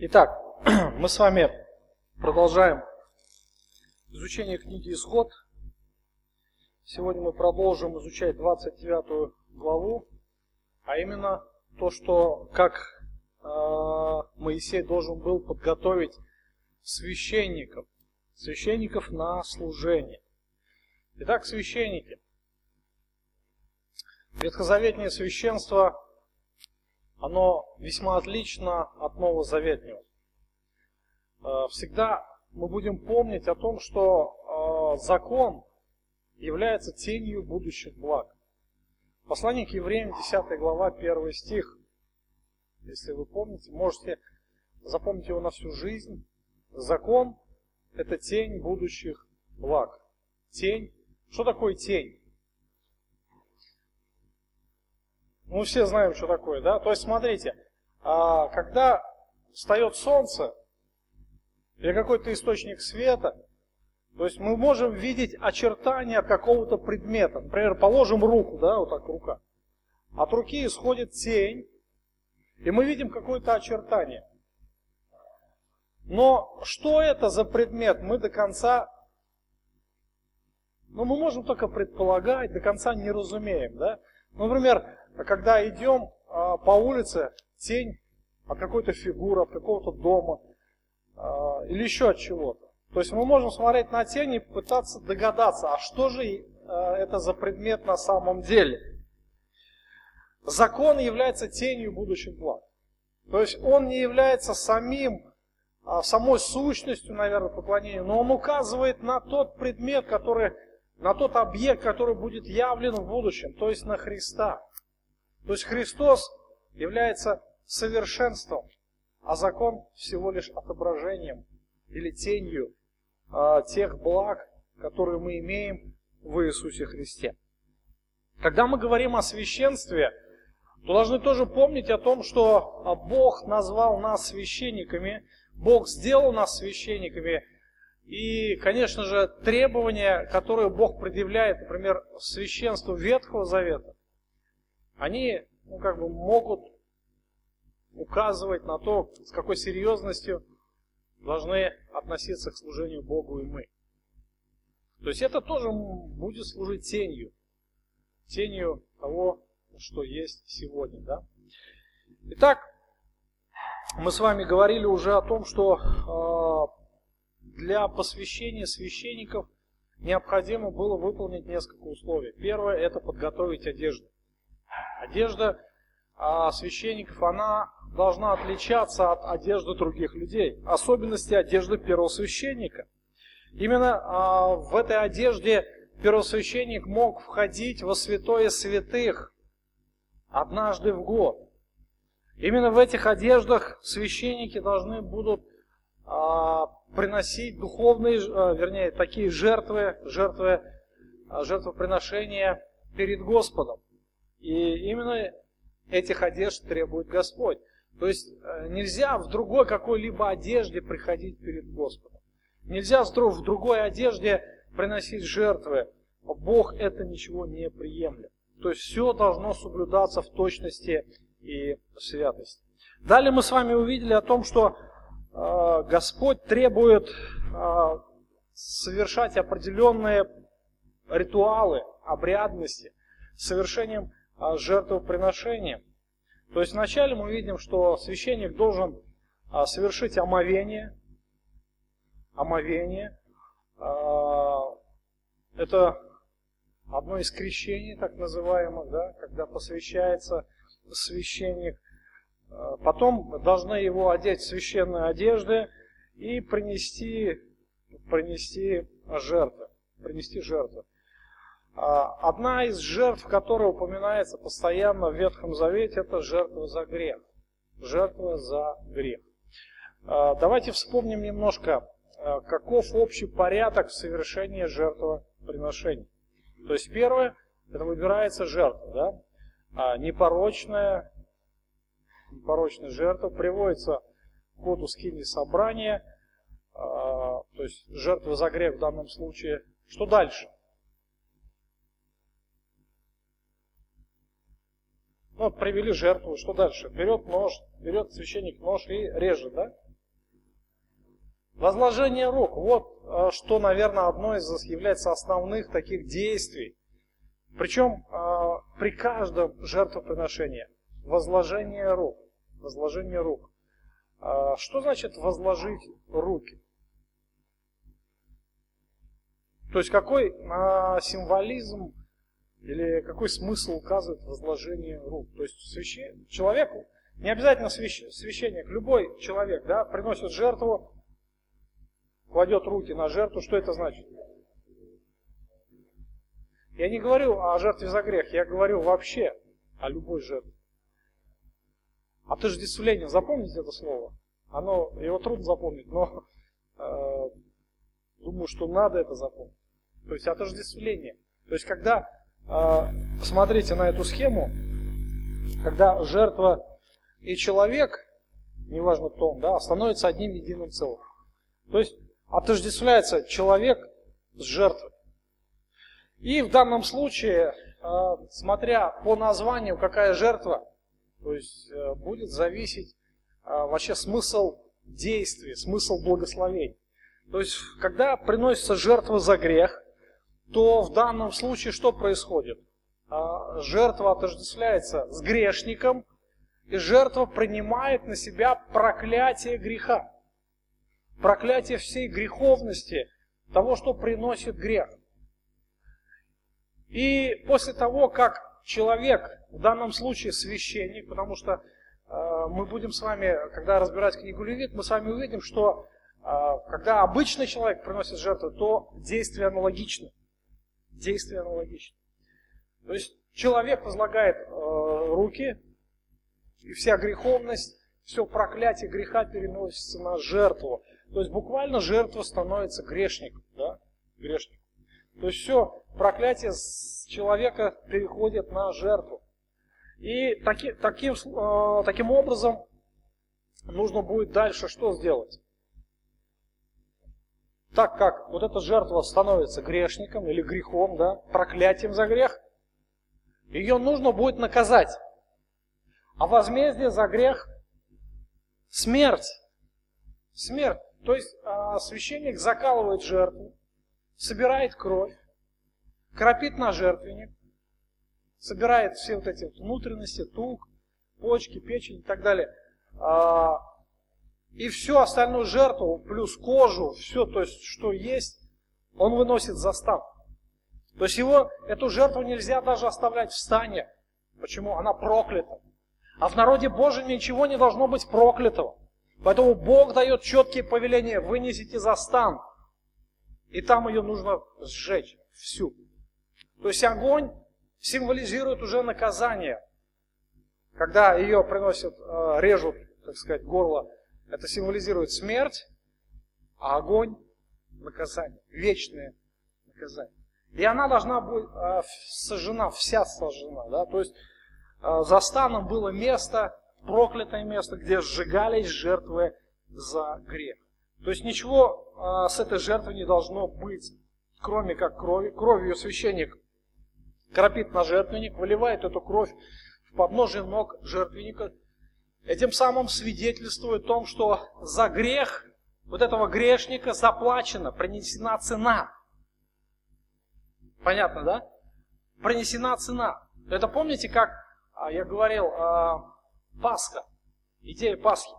Итак, мы с вами продолжаем изучение книги «Исход». Сегодня мы продолжим изучать 29 главу, а именно то, что как э, Моисей должен был подготовить священников, священников на служение. Итак, священники. Ветхозаветное священство оно весьма отлично от Новозаветнего. Э, всегда мы будем помнить о том, что э, закон является тенью будущих благ. Послание к евреям, 10 глава, 1 стих. Если вы помните, можете запомнить его на всю жизнь. Закон – это тень будущих благ. Тень. Что такое тень? Мы все знаем, что такое, да? То есть, смотрите, а, когда встает солнце или какой-то источник света, то есть мы можем видеть очертания какого-то предмета. Например, положим руку, да, вот так рука. От руки исходит тень, и мы видим какое-то очертание. Но что это за предмет, мы до конца, ну, мы можем только предполагать, до конца не разумеем, да. Например, а когда идем а, по улице, тень от какой-то фигуры, от какого-то дома а, или еще от чего-то. То есть мы можем смотреть на тень и пытаться догадаться, а что же это за предмет на самом деле. Закон является тенью будущих благ. То есть он не является самим, самой сущностью, наверное, поклонения, но он указывает на тот предмет, который, на тот объект, который будет явлен в будущем, то есть на Христа. То есть Христос является совершенством, а закон всего лишь отображением или тенью а, тех благ, которые мы имеем в Иисусе Христе. Когда мы говорим о священстве, то должны тоже помнить о том, что а, Бог назвал нас священниками, Бог сделал нас священниками, и, конечно же, требования, которые Бог предъявляет, например, священству Ветхого Завета, они ну, как бы могут указывать на то, с какой серьезностью должны относиться к служению Богу и мы. То есть это тоже будет служить тенью. Тенью того, что есть сегодня. Да? Итак, мы с вами говорили уже о том, что э, для посвящения священников необходимо было выполнить несколько условий. Первое – это подготовить одежду. Одежда а, священников, она должна отличаться от одежды других людей. Особенности одежды первосвященника. Именно а, в этой одежде первосвященник мог входить во святое святых однажды в год. Именно в этих одеждах священники должны будут а, приносить духовные, вернее, такие жертвы, жертвы, жертвоприношения перед Господом. И именно этих одежд требует Господь. То есть э, нельзя в другой какой-либо одежде приходить перед Господом. Нельзя в другой одежде приносить жертвы. Бог это ничего не приемлет. То есть все должно соблюдаться в точности и святости. Далее мы с вами увидели о том, что э, Господь требует э, совершать определенные ритуалы, обрядности, совершением жертвоприношением. То есть вначале мы видим, что священник должен а, совершить омовение. Омовение. А, это одно из крещений, так называемых, да, когда посвящается священник. Потом должны его одеть в священные одежды и принести, принести жертву. Принести жертву. А, одна из жертв, которая упоминается постоянно в Ветхом Завете, это жертва за грех. Жертва за грех. А, давайте вспомним немножко, а, каков общий порядок в совершении жертвоприношений. То есть первое, это выбирается жертва, да? непорочная, непорочная жертва приводится к ходу скини собрания, то есть жертва за грех в данном случае. Что дальше? Ну, привели жертву, что дальше? Берет нож, берет священник нож и режет, да? Возложение рук. Вот э, что, наверное, одно из является основных таких действий. Причем э, при каждом жертвоприношении. Возложение рук. Возложение рук. Э, что значит возложить руки? То есть какой символизм или какой смысл указывает возложение рук? То есть священ... человеку, не обязательно священник, любой человек да, приносит жертву, кладет руки на жертву, что это значит? Я не говорю о жертве за грех, я говорю вообще о любой жертве. Отождествление, запомните это слово. Оно, его трудно запомнить, но э, думаю, что надо это запомнить. То есть отождествление. То есть когда, посмотрите на эту схему, когда жертва и человек, неважно кто он, да, становятся одним единым целым. То есть отождествляется человек с жертвой. И в данном случае, э, смотря по названию, какая жертва, то есть э, будет зависеть э, вообще смысл действий, смысл благословений. То есть, когда приносится жертва за грех, то в данном случае что происходит? Жертва отождествляется с грешником, и жертва принимает на себя проклятие греха проклятие всей греховности, того, что приносит грех. И после того, как человек, в данном случае священник, потому что э, мы будем с вами, когда разбирать книгу Левит, мы с вами увидим, что э, когда обычный человек приносит жертву, то действие аналогично. Действие аналогично. То есть человек возлагает э, руки, и вся греховность, все проклятие греха переносится на жертву. То есть буквально жертва становится грешником. Да? Грешником. То есть все, проклятие с человека переходит на жертву. И таки, таким, э, таким образом нужно будет дальше что сделать? Так как вот эта жертва становится грешником или грехом, да, проклятием за грех, ее нужно будет наказать. А возмездие за грех – смерть. Смерть. То есть а, священник закалывает жертву, собирает кровь, кропит на жертвенник, собирает все вот эти внутренности, тук, почки, печень и так далее. И всю остальную жертву, плюс кожу, все, то есть, что есть, он выносит за стан. То есть его, эту жертву нельзя даже оставлять в стане. Почему? Она проклята. А в народе Божьем ничего не должно быть проклятого. Поэтому Бог дает четкие повеления, вынесите за стан. И там ее нужно сжечь всю. То есть огонь символизирует уже наказание. Когда ее приносят, э, режут, так сказать, горло, это символизирует смерть, а огонь – наказание, вечное наказание. И она должна быть э, сожжена, вся сожжена. Да? То есть э, за станом было место, проклятое место, где сжигались жертвы за грех. То есть ничего а, с этой жертвой не должно быть, кроме как крови. Кровью священник кропит на жертвенник, выливает эту кровь в подножие ног жертвенника. Этим самым свидетельствует о том, что за грех вот этого грешника заплачено, принесена цена. Понятно, да? Принесена цена. Это помните, как а, я говорил, а, Пасха, идея Пасхи.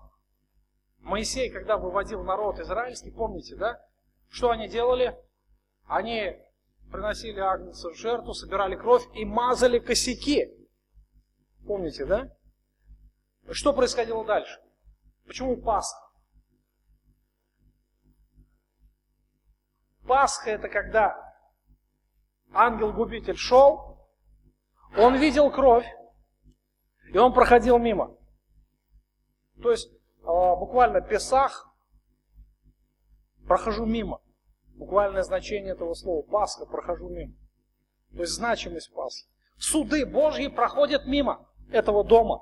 Моисей, когда выводил народ израильский, помните, да? Что они делали? Они приносили агнца в жертву, собирали кровь и мазали косяки. Помните, да? Что происходило дальше? Почему Пасха? Пасха это когда ангел-губитель шел, он видел кровь, и он проходил мимо. То есть а, буквально Песах, прохожу мимо. Буквальное значение этого слова Пасха, прохожу мимо. То есть значимость Пасхи. Суды Божьи проходят мимо этого дома.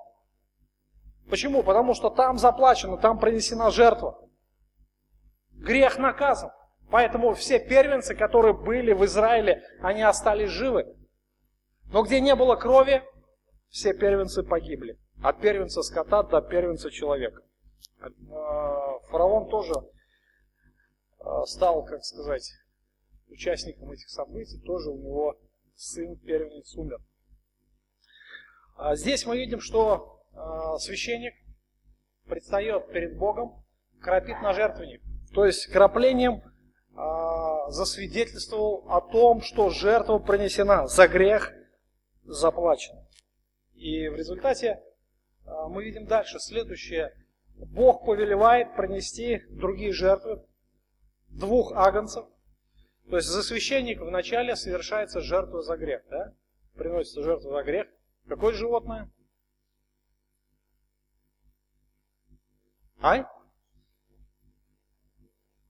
Почему? Потому что там заплачено, там принесена жертва. Грех наказан. Поэтому все первенцы, которые были в Израиле, они остались живы. Но где не было крови, все первенцы погибли. От первенца скота до первенца человека. А, фараон тоже стал, как сказать, участником этих событий, тоже у него сын первенец умер. А здесь мы видим, что священник предстает перед Богом, кропит на жертвенник. То есть краплением а, засвидетельствовал о том, что жертва принесена за грех, заплачена. И в результате а, мы видим дальше следующее. Бог повелевает принести другие жертвы, двух агнцев. То есть за священника вначале совершается жертва за грех. Да? Приносится жертва за грех. Какое животное? Ай?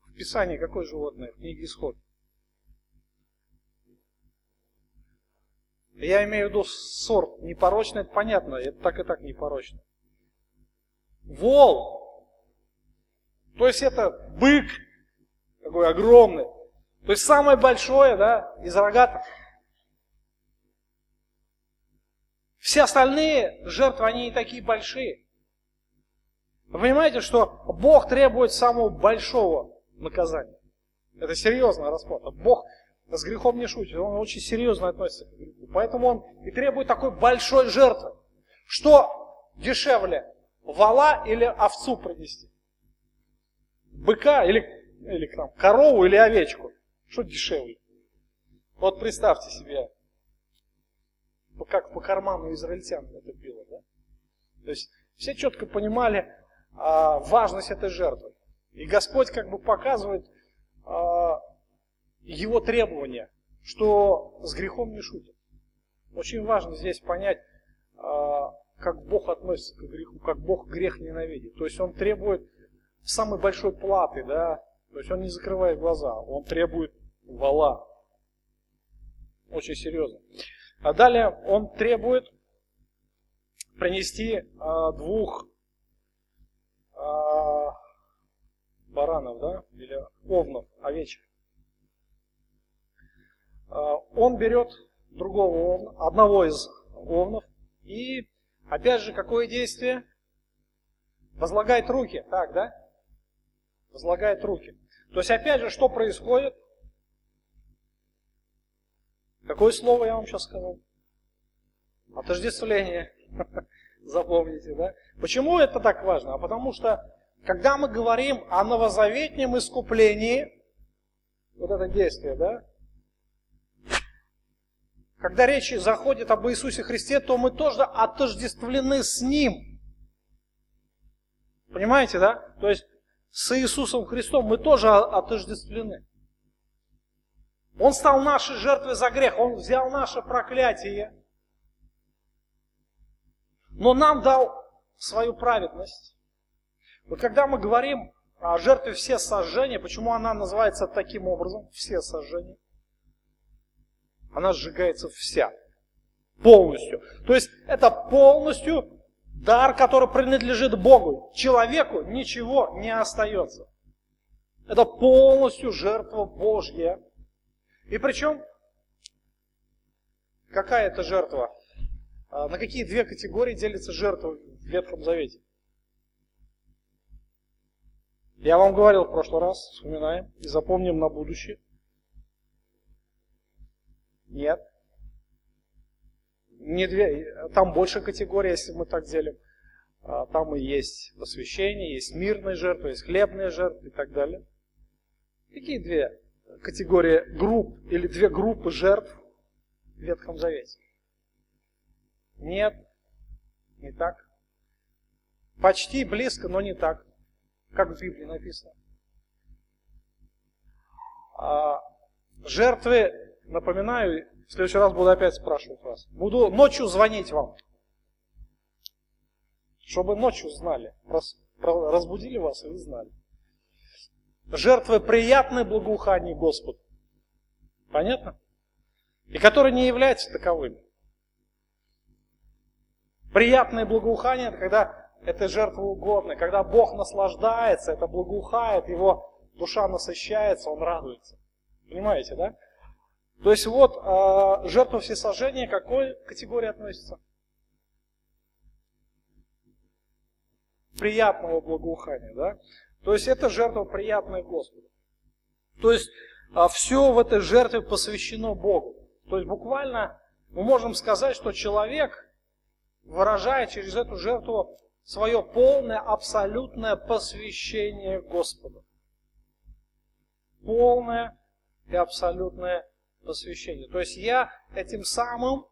В Писании какое животное? В книге Исход. Я имею в виду сорт. Непорочный, это понятно. Это так и так непорочно. Вол. То есть это бык. Такой огромный. То есть самое большое, да, из рогатых. Все остальные жертвы, они не такие большие. Вы понимаете, что Бог требует самого большого наказания. Это серьезная расплата. Бог с грехом не шутит, он очень серьезно относится к греху. Поэтому он и требует такой большой жертвы. Что дешевле, вала или овцу принести? Быка или, или там, корову или овечку? Что дешевле? Вот представьте себе, как по карману израильтян это было. Да? То есть все четко понимали а, важность этой жертвы. И Господь как бы показывает а, его требования, что с грехом не шутит. Очень важно здесь понять, а, как Бог относится к греху, как Бог грех ненавидит. То есть Он требует самой большой платы, да, то есть Он не закрывает глаза, Он требует вала. Очень серьезно. А далее Он требует принести а, двух а, баранов, да, или овнов, овечек. А, он берет другого овна, одного из овнов, и опять же, какое действие? Возлагает руки, так, да? Возлагает руки. То есть, опять же, что происходит? Какое слово я вам сейчас сказал? Отождествление. Запомните, да? Почему это так важно? А потому что, когда мы говорим о новозаветнем искуплении, вот это действие, да? Когда речь заходит об Иисусе Христе, то мы тоже отождествлены с Ним. Понимаете, да? То есть с Иисусом Христом мы тоже отождествлены. Он стал нашей жертвой за грех, Он взял наше проклятие но нам дал свою праведность. Вот когда мы говорим о жертве все сожжения, почему она называется таким образом, все сожжения? Она сжигается вся, полностью. То есть это полностью дар, который принадлежит Богу. Человеку ничего не остается. Это полностью жертва Божья. И причем, какая это жертва? А на какие две категории делятся жертвы в Ветхом Завете? Я вам говорил в прошлый раз, вспоминаем и запомним на будущее. Нет. Не две, там больше категорий, если мы так делим. А, там и есть посвящение, есть мирные жертвы, есть хлебные жертвы и так далее. Какие две категории групп или две группы жертв в Ветхом Завете? Нет, не так. Почти близко, но не так, как в Библии написано. А, жертвы, напоминаю, в следующий раз буду опять спрашивать вас. Буду ночью звонить вам, чтобы ночью знали, разбудили вас и вы знали. Жертвы приятны благоухание Господу. Понятно? И которые не являются таковыми. Приятное благоухание, это когда это жертва угодная, когда Бог наслаждается, это благоухает, его душа насыщается, он радуется. Понимаете, да? То есть вот э, жертва всесожжения к какой категории относится? Приятного благоухания, да? То есть это жертва приятная Господу. То есть а, все в этой жертве посвящено Богу. То есть буквально мы можем сказать, что человек выражает через эту жертву свое полное, абсолютное посвящение Господу. Полное и абсолютное посвящение. То есть я этим самым,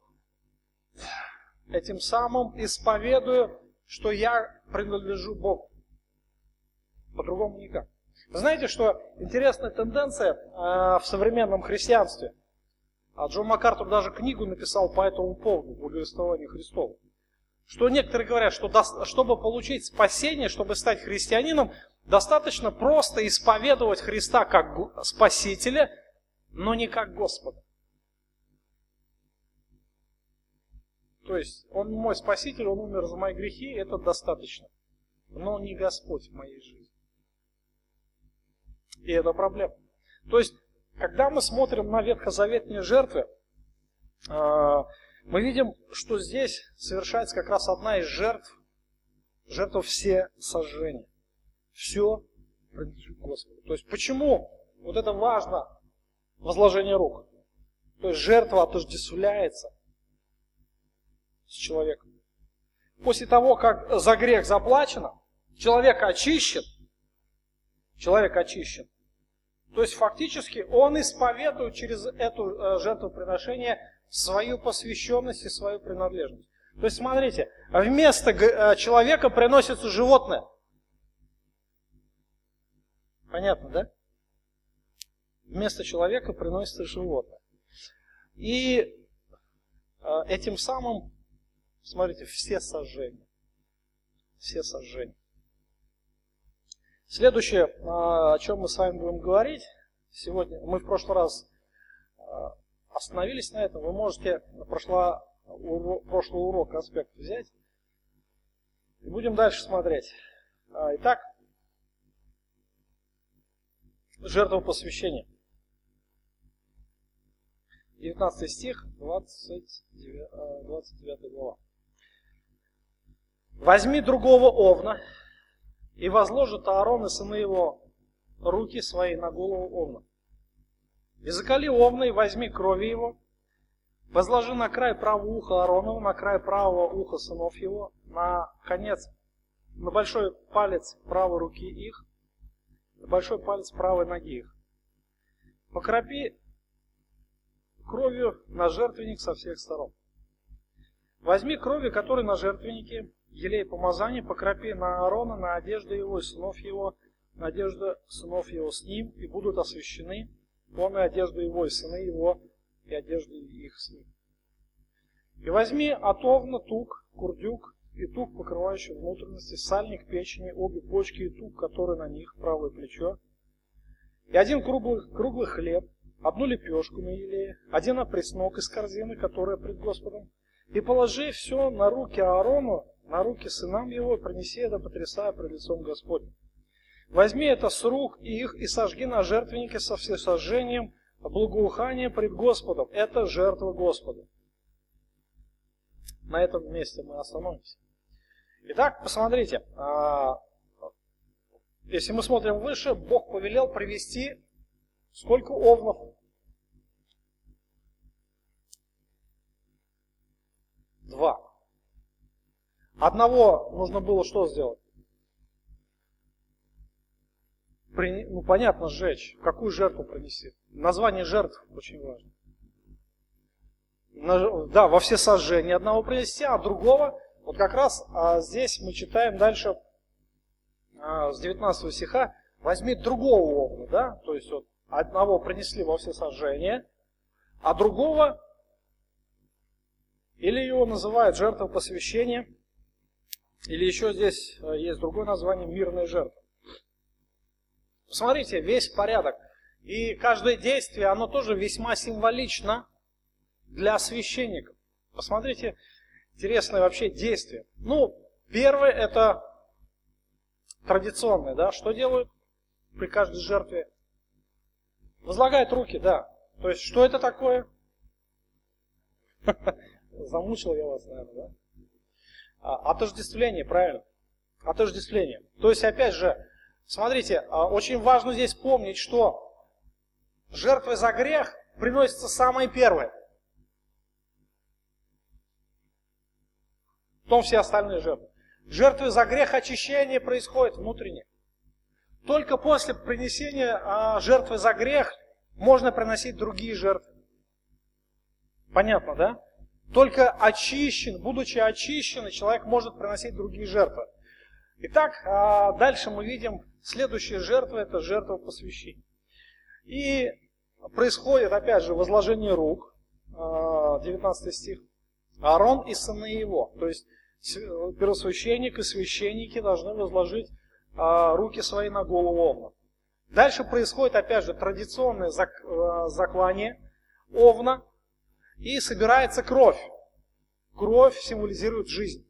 этим самым исповедую, что я принадлежу Богу. По-другому никак. знаете, что интересная тенденция э, в современном христианстве? А Джон МакАртур даже книгу написал по этому поводу, благовествование Христова. Что некоторые говорят, что чтобы получить спасение, чтобы стать христианином, достаточно просто исповедовать Христа как Спасителя, но не как Господа. То есть, Он мой Спаситель, Он умер за мои грехи, это достаточно. Но не Господь в моей жизни. И это проблема. То есть, когда мы смотрим на ветхозаветные жертвы, а, мы видим, что здесь совершается как раз одна из жертв, жертва все сожжения. Все принадлежит Господу. То есть почему вот это важно, возложение рук? То есть жертва отождествляется с человеком. После того, как за грех заплачено, человек очищен, человек очищен. То есть фактически он исповедует через эту э, жертвоприношение свою посвященность и свою принадлежность. То есть смотрите, вместо э, человека приносится животное. Понятно, да? Вместо человека приносится животное. И э, этим самым, смотрите, все сожжения. Все сожжения. Следующее, о чем мы с вами будем говорить сегодня, мы в прошлый раз остановились на этом, вы можете прошла, урок, прошлый урок аспект взять. И будем дальше смотреть. А, итак, жертва посвящения. 19 стих, 29, 29 глава. Возьми другого овна, и возложит Аарон и сыны его руки свои на голову овна. И закали овна, и возьми крови его, возложи на край правого уха Ааронова, на край правого уха сынов его, на конец, на большой палец правой руки их, на большой палец правой ноги их. Покропи кровью на жертвенник со всех сторон. Возьми крови, которые на жертвеннике, елей помазания, покропи на Аарона, на одежду его и сынов его, на одежду сынов его с ним, и будут освящены, он и одежду его, и сыны его, и одежду их с ним. И возьми от овна тук, курдюк, и тук, покрывающий внутренности, сальник печени, обе почки и тук, который на них, правое плечо, и один круглый, круглый хлеб, одну лепешку на елее, один опреснок из корзины, которая пред Господом, и положи все на руки Аарону, на руки сынам его, принеси это, потрясая пред лицом Господним. Возьми это с рук их и сожги на жертвеннике со всесожжением, благоухание пред Господом. Это жертва Господа. На этом месте мы остановимся. Итак, посмотрите, а, если мы смотрим выше, Бог повелел привести сколько овнов? Два. Одного нужно было что сделать? Ну понятно, сжечь. Какую жертву принести? Название жертв очень важно. Да, во все сожжения одного принести, а другого, вот как раз а здесь мы читаем дальше а, с 19 стиха, возьми другого овна, да, то есть вот одного принесли во все сожжения, а другого, или его называют жертва посвящения, или еще здесь э, есть другое название мирная жертва. Посмотрите, весь порядок. И каждое действие, оно тоже весьма символично для священников. Посмотрите, интересное вообще действие. Ну, первое это традиционное, да, что делают при каждой жертве? Возлагают руки, да. То есть, что это такое? Замучил я вас, наверное, да? А, отождествление, правильно. Отождествление. То есть, опять же, Смотрите, а, очень важно здесь помнить, что жертвой за грех приносится самое первое. Потом все остальные жертвы. Жертвы за грех очищение происходит внутренне. Только после принесения а, жертвы за грех можно приносить другие жертвы. Понятно, да? Только очищен, будучи очищен, человек может приносить другие жертвы. Итак, а, дальше мы видим следующая жертва, это жертва посвящения. И происходит, опять же, возложение рук, 19 а, стих. Аарон и сыны его. То есть первосвященник и священники должны возложить а, руки свои на голову овна. Дальше происходит, опять же, традиционное а, заклание овна, и собирается кровь. Кровь символизирует жизнь.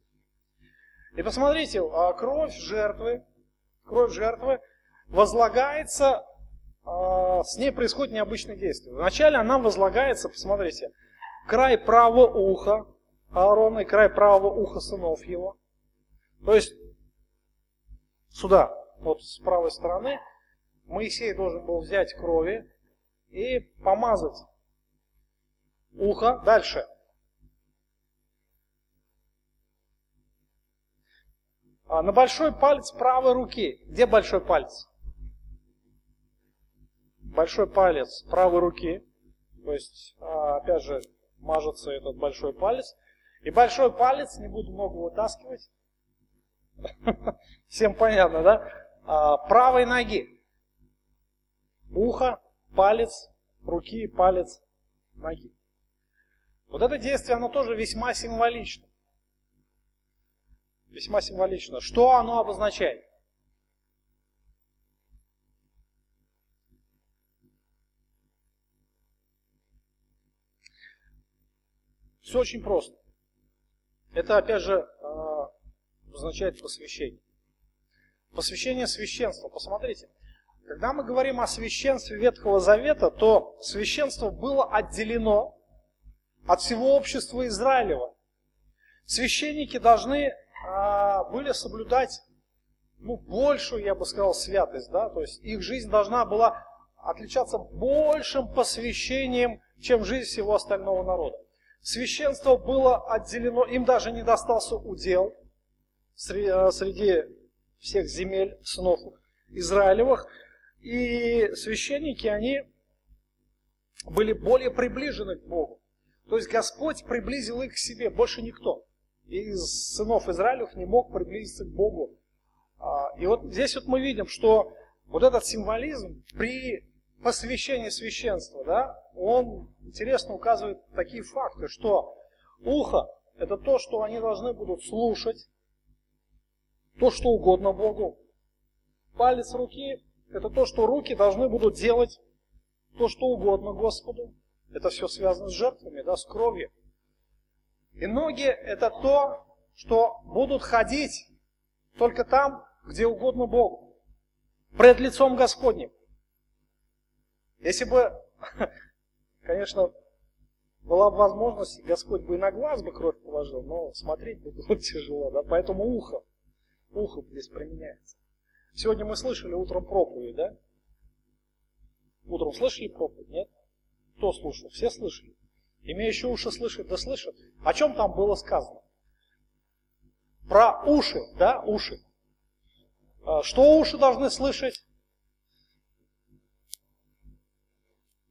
И посмотрите, а, кровь жертвы, кровь жертвы возлагается, с ней происходит необычное действие. Вначале она возлагается, посмотрите, край правого уха, Аарона и край правого уха сынов его. То есть сюда, вот с правой стороны, Моисей должен был взять крови и помазать ухо. Дальше. На большой палец правой руки. Где большой палец? Большой палец правой руки. То есть, а, опять же, мажется этот большой палец. И большой палец, не буду много вытаскивать. Всем понятно, да? А, правой ноги. Ухо, палец, руки, палец, ноги. Вот это действие, оно тоже весьма символично. Весьма символично. Что оно обозначает? Все очень просто. Это, опять же, а, означает посвящение. Посвящение священства. Посмотрите, когда мы говорим о священстве Ветхого Завета, то священство было отделено от всего общества Израилева. Священники должны были соблюдать ну, большую, я бы сказал, святость. Да? То есть их жизнь должна была отличаться большим посвящением, чем жизнь всего остального народа. Священство было отделено, им даже не достался удел э, среди всех земель сынов Израилевых. И священники, они были более приближены к Богу. То есть Господь приблизил их к себе, больше никто. Из сынов Израилев не мог приблизиться к Богу. А, и вот здесь вот мы видим, что вот этот символизм при посвящении священства, да, он интересно указывает такие факты, что ухо – это то, что они должны будут слушать, то, что угодно Богу. Палец руки – это то, что руки должны будут делать, то, что угодно Господу. Это все связано с жертвами, да, с кровью. И ноги – это то, что будут ходить только там, где угодно Богу. Пред лицом Господним. Если бы Конечно, была бы возможность, Господь бы и на глаз бы кровь положил, но смотреть бы было тяжело, да, поэтому ухо, ухо здесь применяется. Сегодня мы слышали утром проповедь, да? Утром слышали проповедь, нет? Кто слушал? Все слышали. Имеющие уши слышат, да слышат. О чем там было сказано? Про уши, да, уши. А что уши должны слышать?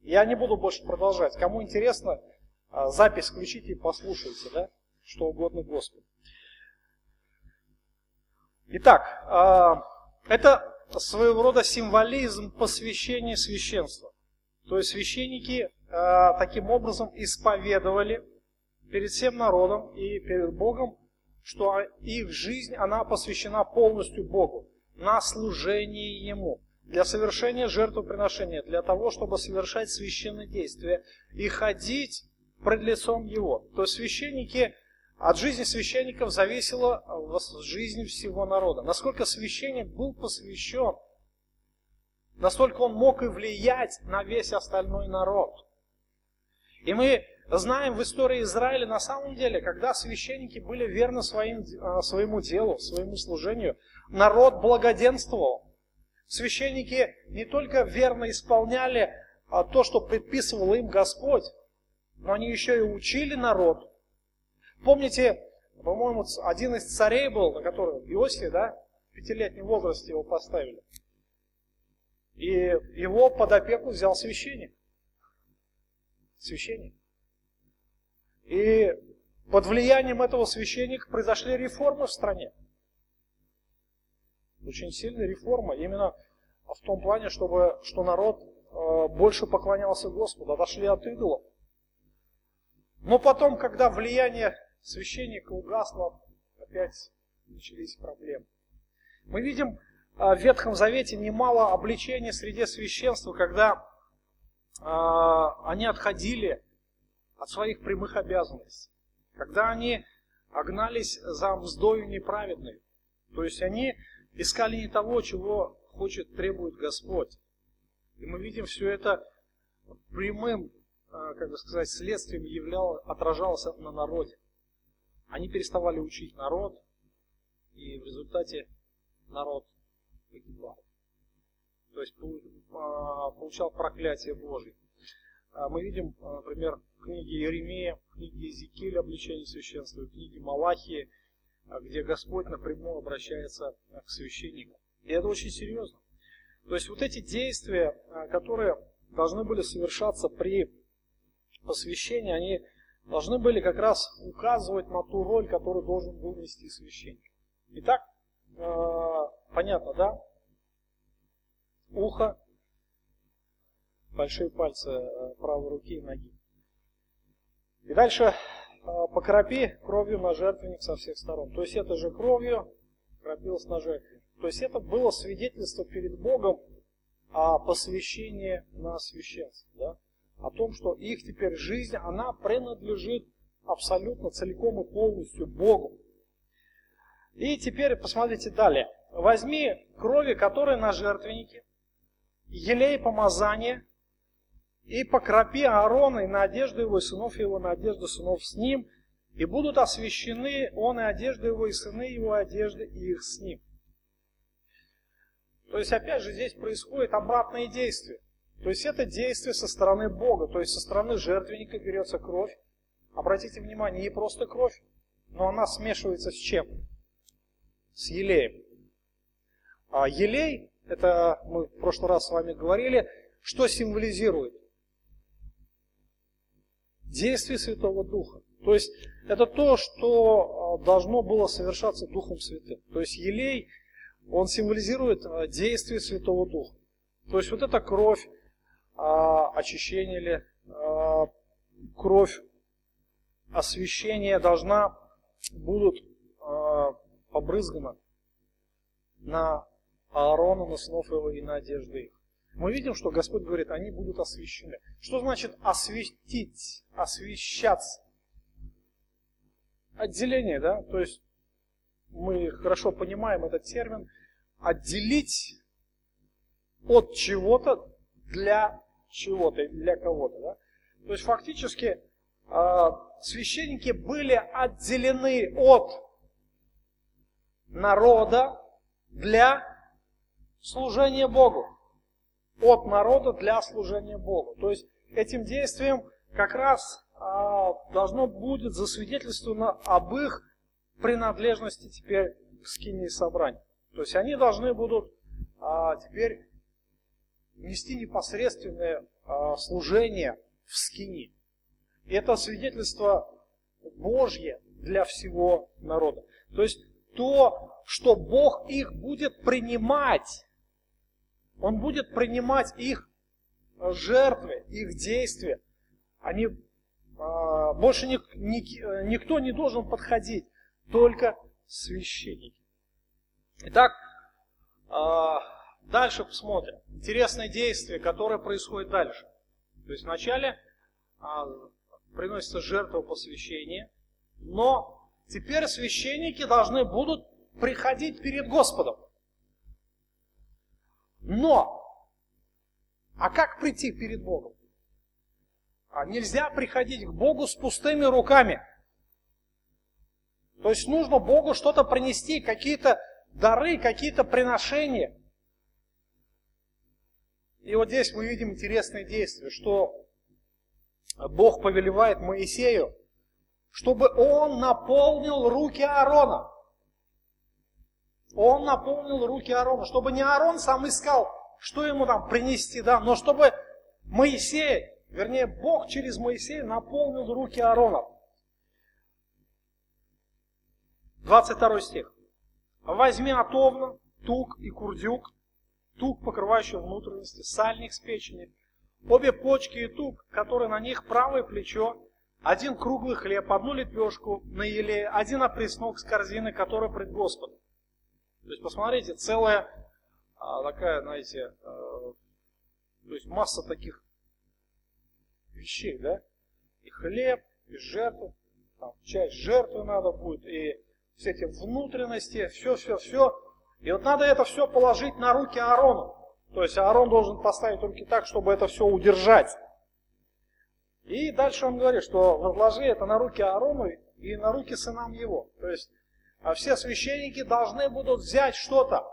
Я не буду больше продолжать. Кому интересно, а, запись включите и послушайте, да, что угодно Господу. Итак, а, это своего рода символизм посвящения священства. То есть священники таким образом исповедовали перед всем народом и перед Богом, что их жизнь, она посвящена полностью Богу, на служение Ему для совершения жертвоприношения, для того, чтобы совершать священные действия и ходить пред лицом Его. То есть священники, от жизни священников зависела жизнь всего народа. Насколько священник был посвящен, настолько он мог и влиять на весь остальной народ. И мы знаем в истории Израиля на самом деле, когда священники были верны своим, а, своему делу, своему служению, народ благоденствовал. Священники не только верно исполняли а, то, что предписывал им Господь, но они еще и учили народ. Помните, по-моему, один из царей был, на которого Иосиф, да, в пятилетнем возрасте его поставили. И его под опеку взял священник. Священник. И под влиянием этого священника произошли реформы в стране. Очень сильная реформа. Именно в том плане, чтобы, что народ э, больше поклонялся Господу, отошли от идолов. Но потом, когда влияние священника угасло, опять начались проблемы. Мы видим э, в Ветхом Завете немало обличений среди священства, когда они отходили от своих прямых обязанностей, когда они огнались за мздою неправедной. То есть они искали не того, чего хочет, требует Господь. И мы видим все это прямым, а, как бы сказать, следствием являло, отражалось на народе. Они переставали учить народ, и в результате народ погибал. То есть а, получал проклятие Божие. А мы видим, например, в книге Еремея, в книге Иезекииля обличение священства, в книге Малахии, где Господь напрямую обращается к священнику. И это очень серьезно. То есть вот эти действия, а, которые должны были совершаться при посвящении, они должны были как раз указывать на ту роль, которую должен был нести священник. Итак, а, понятно, да? Ухо, большие пальцы а, правой руки и ноги. И дальше покропи кровью на жертвенник со всех сторон. То есть это же кровью кропилось на жертвенник. То есть это было свидетельство перед Богом о посвящении на священство. Да? О том, что их теперь жизнь, она принадлежит абсолютно целиком и полностью Богу. И теперь посмотрите далее. Возьми крови, которые на жертвеннике, елей помазания, и покропи Аарона и на одежду его, и сынов его, на одежду сынов с ним, и будут освящены он и одежда его, и сыны его, одежды, и их с ним. То есть, опять же, здесь происходит обратное действие. То есть, это действие со стороны Бога, то есть, со стороны жертвенника берется кровь. Обратите внимание, не просто кровь, но она смешивается с чем? С елеем. А елей, это мы в прошлый раз с вами говорили, что символизирует? Действие Святого Духа. То есть, это то, что а, должно было совершаться Духом Святым. То есть, елей – он символизирует э, действие Святого Духа. То есть вот эта кровь а, очищения или а, кровь освящения должна будут а, побрызгана на Аарона, на сынов его и на одежды их. Мы видим, что Господь говорит, они будут освящены. Что значит осветить, освещаться? Отделение, да? То есть мы хорошо понимаем этот термин, отделить от чего-то для чего-то, для кого-то. Да? То есть фактически э, священники были отделены от народа для служения Богу. От народа для служения Богу. То есть этим действием как раз э, должно будет засвидетельствовано об их принадлежности теперь к скине собранию. То есть они должны будут а, теперь нести непосредственное а, служение в скине. И это свидетельство Божье для всего народа. То есть то, что Бог их будет принимать, Он будет принимать их жертвы, их действия. Они, а, больше ник, ник, никто не должен подходить только священники. Итак, а, дальше посмотрим. Интересное действие, которое происходит дальше. То есть вначале а, приносится жертва посвящения, но теперь священники должны будут приходить перед Господом. Но, а как прийти перед Богом? А нельзя приходить к Богу с пустыми руками. То есть нужно Богу что-то принести, какие-то дары, какие-то приношения. И вот здесь мы видим интересное действие, что Бог повелевает Моисею, чтобы он наполнил руки Аарона. Он наполнил руки Аарона, чтобы не Аарон сам искал, что ему там принести, да, но чтобы Моисей, вернее Бог через Моисея наполнил руки Аарона. 22 стих. Возьми отовно, тук и курдюк, тук, покрывающий внутренности, сальник с печени, обе почки и тук, которые на них правое плечо, один круглый хлеб, одну лепешку на еле, один опреснок с корзины, которая пред Господом. То есть, посмотрите, целая а, такая, знаете, а, то есть масса таких вещей, да? И хлеб, и жертву, там, часть жертвы надо будет, и все эти внутренности, все, все, все. И вот надо это все положить на руки Аарону. То есть Аарон должен поставить руки так, чтобы это все удержать. И дальше он говорит, что возложи это на руки Аарону и на руки сынам его. То есть а все священники должны будут взять что-то,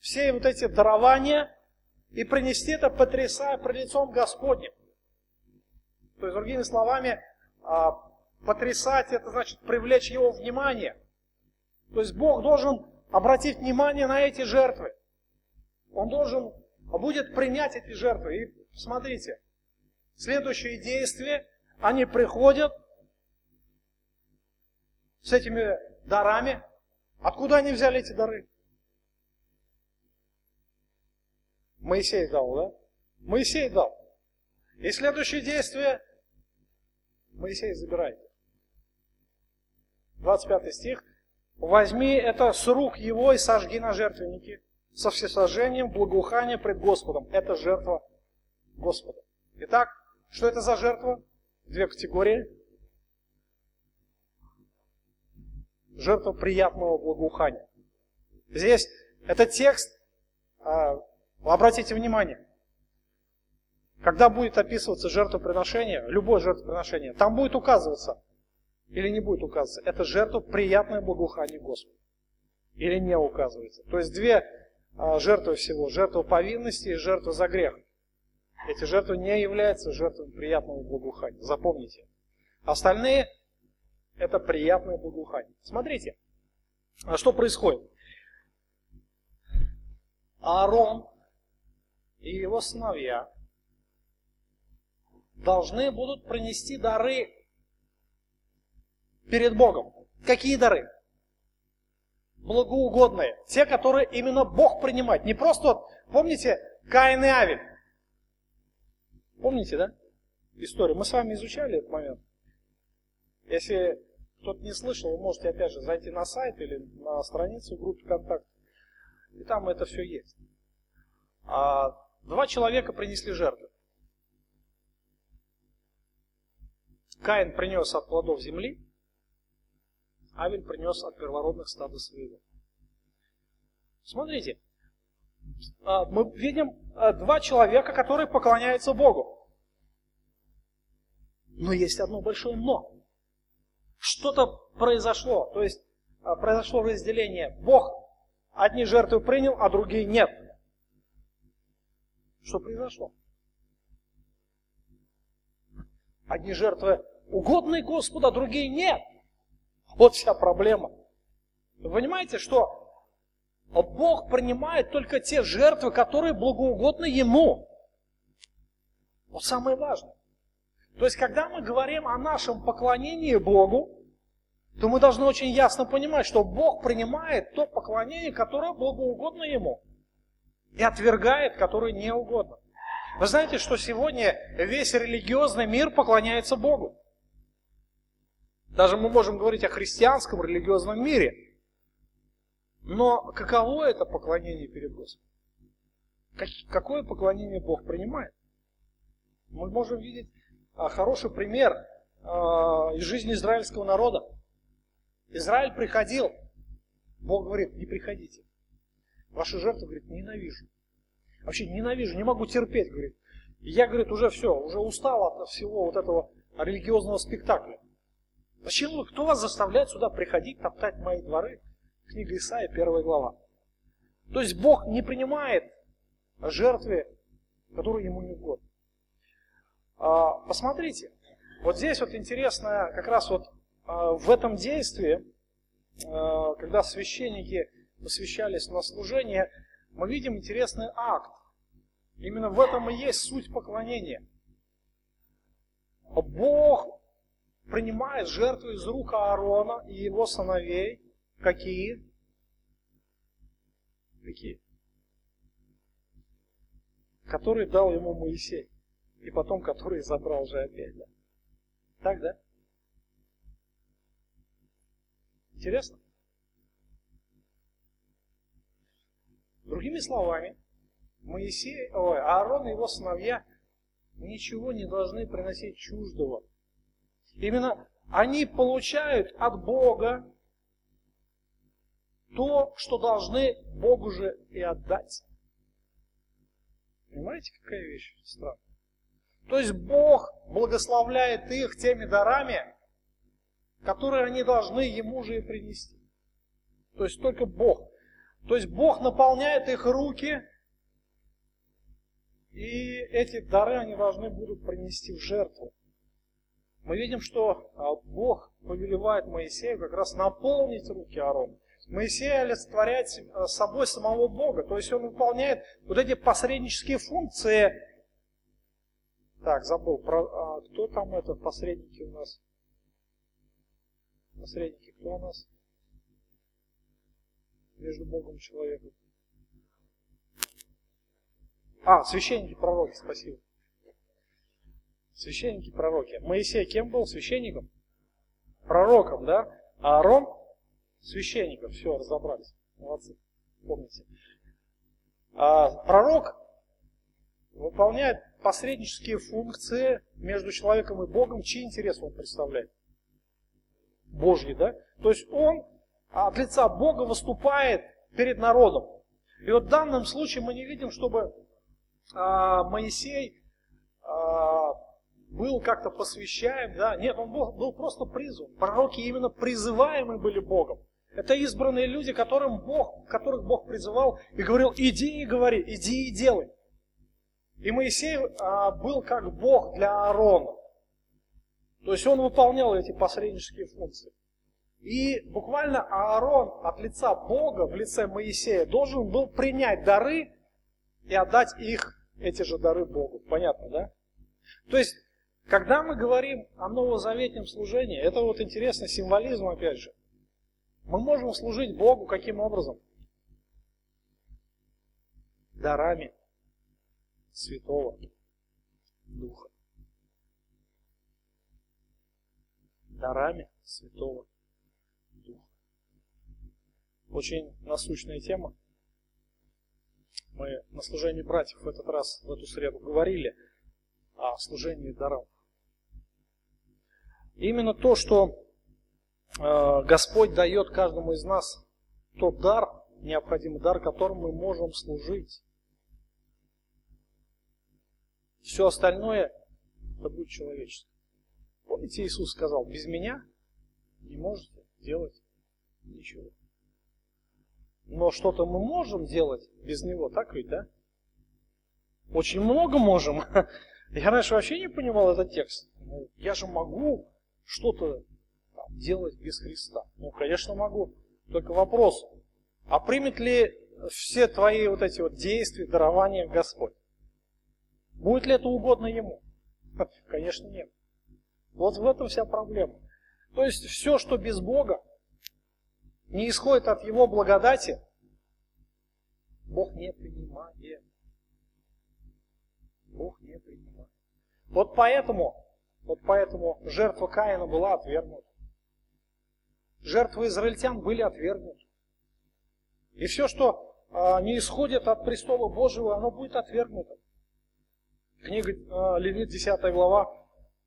все вот эти дарования и принести это, потрясая пред лицом Господним. То есть, другими словами, а, потрясать это значит привлечь его внимание. То есть Бог должен обратить внимание на эти жертвы. Он должен будет принять эти жертвы. И смотрите, следующие действия, они приходят с этими дарами. Откуда они взяли эти дары? Моисей дал, да? Моисей дал. И следующее действие Моисей забирает. 25 стих. Возьми это с рук его и сожги на жертвеннике со всесожжением благоухания пред Господом. Это жертва Господа. Итак, что это за жертва? Две категории. Жертва приятного благоухания. Здесь этот текст, а, обратите внимание, когда будет описываться жертвоприношение, любое жертвоприношение, там будет указываться или не будет указываться, это жертва приятное благоухание Господу. Или не указывается. То есть две а, жертвы всего. Жертва повинности и жертва за грех. Эти жертвы не являются жертвами приятного благоухания. Запомните. Остальные это приятное благоухание. Смотрите, а что происходит. Аарон и его сыновья должны будут принести дары перед Богом. Какие дары? Благоугодные. Те, которые именно Бог принимает. Не просто, вот, помните, Каин и Авель. Помните, да? Историю. Мы с вами изучали этот момент. Если кто-то не слышал, вы можете опять же зайти на сайт или на страницу группы контакт. И там это все есть. А два человека принесли жертвы. Каин принес от плодов земли, Авель принес от первородных стада своего. Смотрите, а, мы видим а, два человека, которые поклоняются Богу. Но есть одно большое но. Что-то произошло, то есть а, произошло разделение. Бог одни жертвы принял, а другие нет. Что произошло? Одни жертвы угодны Господу, а другие нет. Вот вся проблема. Вы понимаете, что Бог принимает только те жертвы, которые благоугодны Ему. Вот самое важное. То есть, когда мы говорим о нашем поклонении Богу, то мы должны очень ясно понимать, что Бог принимает то поклонение, которое благоугодно Ему, и отвергает, которое не угодно. Вы знаете, что сегодня весь религиозный мир поклоняется Богу. Даже мы можем говорить о христианском религиозном мире. Но каково это поклонение перед Господом? Какое поклонение Бог принимает? Мы можем видеть хороший пример а, из жизни израильского народа. Израиль приходил, Бог говорит, не приходите. Ваши жертвы, говорит, ненавижу. Вообще ненавижу, не могу терпеть, говорит. я, говорит, уже все, уже устал от всего вот этого религиозного спектакля. Зачем вы, кто вас заставляет сюда приходить, топтать мои дворы? Книга Исаия, первая глава. То есть Бог не принимает жертвы которые ему не угодны. А, посмотрите, вот здесь вот интересно, как раз вот а, в этом действии, а, когда священники посвящались на служение, мы видим интересный акт. Именно в этом и есть суть поклонения. Бог принимает жертву из рук Аарона и его сыновей. Какие? Какие? Которые дал ему Моисей. И потом, который забрал же опять. Да? Так, да? Интересно? Другими словами, Моисей, ой, Аарон и его сыновья ничего не должны приносить чуждого. Именно они получают от Бога то, что должны Богу же и отдать. Понимаете, какая вещь странная? То есть Бог благословляет их теми дарами, которые они должны Ему же и принести. То есть только Бог. То есть Бог наполняет их руки, и эти дары они должны будут принести в жертву. Мы видим, что а, Бог повелевает Моисею как раз наполнить руки Аарона. Моисей олицетворяет собой самого Бога, то есть он выполняет вот эти посреднические функции. Так, забыл, про, а, кто там это посредники у нас? Посредники, кто у нас? Между Богом и человеком. А, священники, пророки, спасибо. Священники, пророки. Моисей кем был? Священником? Пророком, да? А Аарон? Священником. Все, разобрались. Молодцы. Помните. А пророк выполняет посреднические функции между человеком и Богом, чьи интересы он представляет? Божьи, да? То есть он от лица Бога выступает перед народом. И вот в данном случае мы не видим, чтобы а, Моисей а, был как-то посвящаем, да? Нет, он был, был просто призван. Пророки именно призываемы были Богом. Это избранные люди, которым Бог, которых Бог призывал и говорил, иди и говори, иди и делай. И Моисей а, был как Бог для Аарона. То есть он выполнял эти посреднические функции. И буквально Аарон от лица Бога в лице Моисея должен был принять дары и отдать их, эти же дары Богу. Понятно, да? То есть, когда мы говорим о новозаветнем служении, это вот интересный символизм, опять же. Мы можем служить Богу каким образом? Дарами Святого Духа. Дарами Святого Духа. Очень насущная тема. Мы на служении братьев в этот раз, в эту среду, говорили о служении даров. именно то, что э, Господь дает каждому из нас тот дар, необходимый дар, которым мы можем служить. Все остальное это будет человеческое. Помните, Иисус сказал, без меня не можете делать ничего. Но что-то мы можем делать без него, так ведь, да? Очень много можем. Я раньше вообще не понимал этот текст. Ну, я же могу что-то делать без Христа. Ну, конечно, могу. Только вопрос, а примет ли все твои вот эти вот действия, дарования Господь? Будет ли это угодно Ему? Конечно, нет. Вот в этом вся проблема. То есть все, что без Бога, не исходит от Его благодати, Бог не принимает. Бог не принимает. Вот поэтому, вот поэтому жертва Каина была отвергнута. Жертвы израильтян были отвергнуты. И все, что а, не исходит от престола Божьего, оно будет отвергнуто. Книга а, Левит, 10 глава.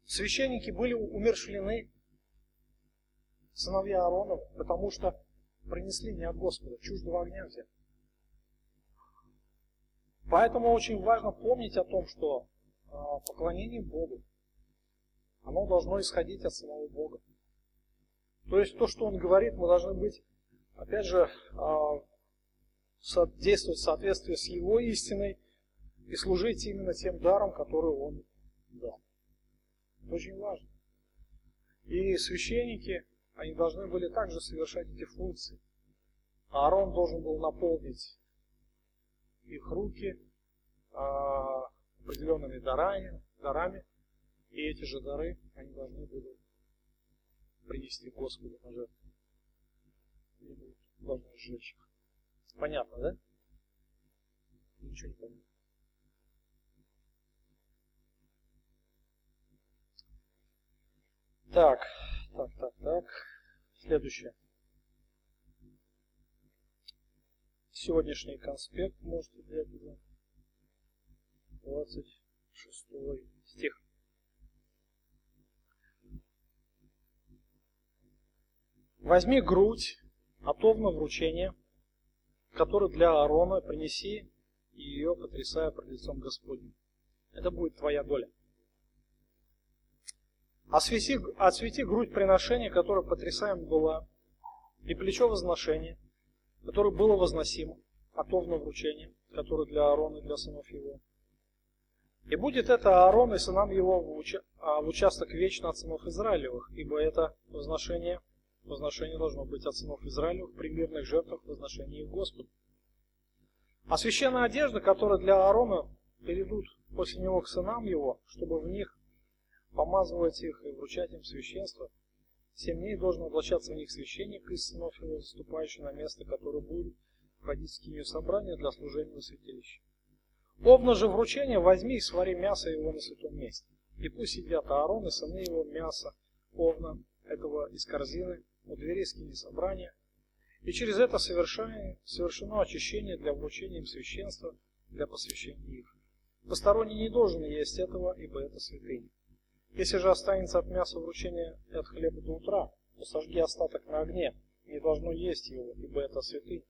Священники были умершлены, сыновья Аарона, потому что принесли не от Господа, чуждого огня взяли. Поэтому очень важно помнить о том, что а, поклонение Богу, оно должно исходить от самого Бога. То есть то, что Он говорит, мы должны быть, опять же, а, действовать в соответствии с Его истиной. И служить именно тем даром, который Он дал. Это очень важно. И священники, они должны были также совершать эти функции. Аарон должен был наполнить их руки а, определенными дарами, дарами, и эти же дары они должны были принести Господу на жертву. И должны сжечь их. Понятно, да? Ничего не понятно. Так, так, так, так. Следующее. Сегодняшний конспект можете взять уже. 26 стих. Возьми грудь, отов на вручение, который для Аарона принеси и ее потрясая пред лицом Господним. Это будет твоя доля. Освети, освети грудь приношения, которая потрясаем была, и плечо возношения, которое было возносимо, отов на вручение, которое для Аарона и для сынов его. И будет это Аарон и сынам его в, уча... А, в участок вечно от сынов Израилевых, ибо это возношение, возношение должно быть от сынов Израилевых при мирных жертвах возношения их Господу. А священная одежда, которая для Аарона перейдут после него к сынам его, чтобы в них помазывать их и вручать им священство. Семь дней должен облачаться в них священник из сынов его, заступающий на место, которое будет входить в скинию собрания для служения в святилище. Овна же вручение возьми и свари мясо его на святом месте. И пусть едят Аарон и сыны его мясо овна этого из корзины у двери скини собрания. И через это совершено очищение для вручения им священства, для посвящения их. Посторонний не должен есть этого, ибо это святыня. Если же останется от мяса вручения и от хлеба до утра, то сожги остаток на огне, не должно есть его, ибо это святынь.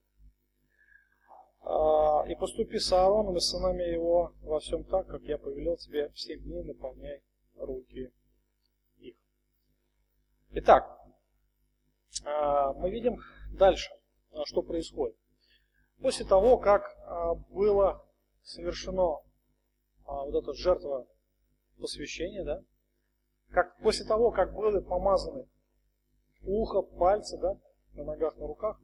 А, и поступи с Аароном и сынами его во всем так, как я повелел тебе в семь дней наполняй руки их. Итак, а, мы видим дальше, а, что происходит. После того, как было совершено вот эта жертва посвящения, да, как после того, как были помазаны ухо, пальцы, да, на ногах, на руках,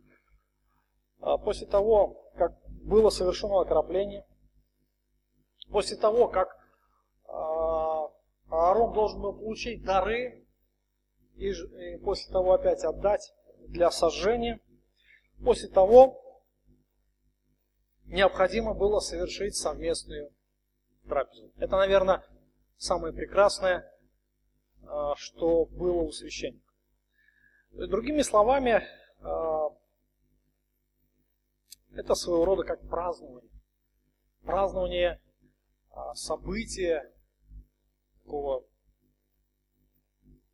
а после того, как было совершено окропление, после того, как а, Аарон должен был получить дары, и, после того опять отдать для сожжения, после того необходимо было совершить совместную трапезу. Это, наверное, самое прекрасное что было у священника. Другими словами, а, это своего рода как празднование. Празднование а, события, такого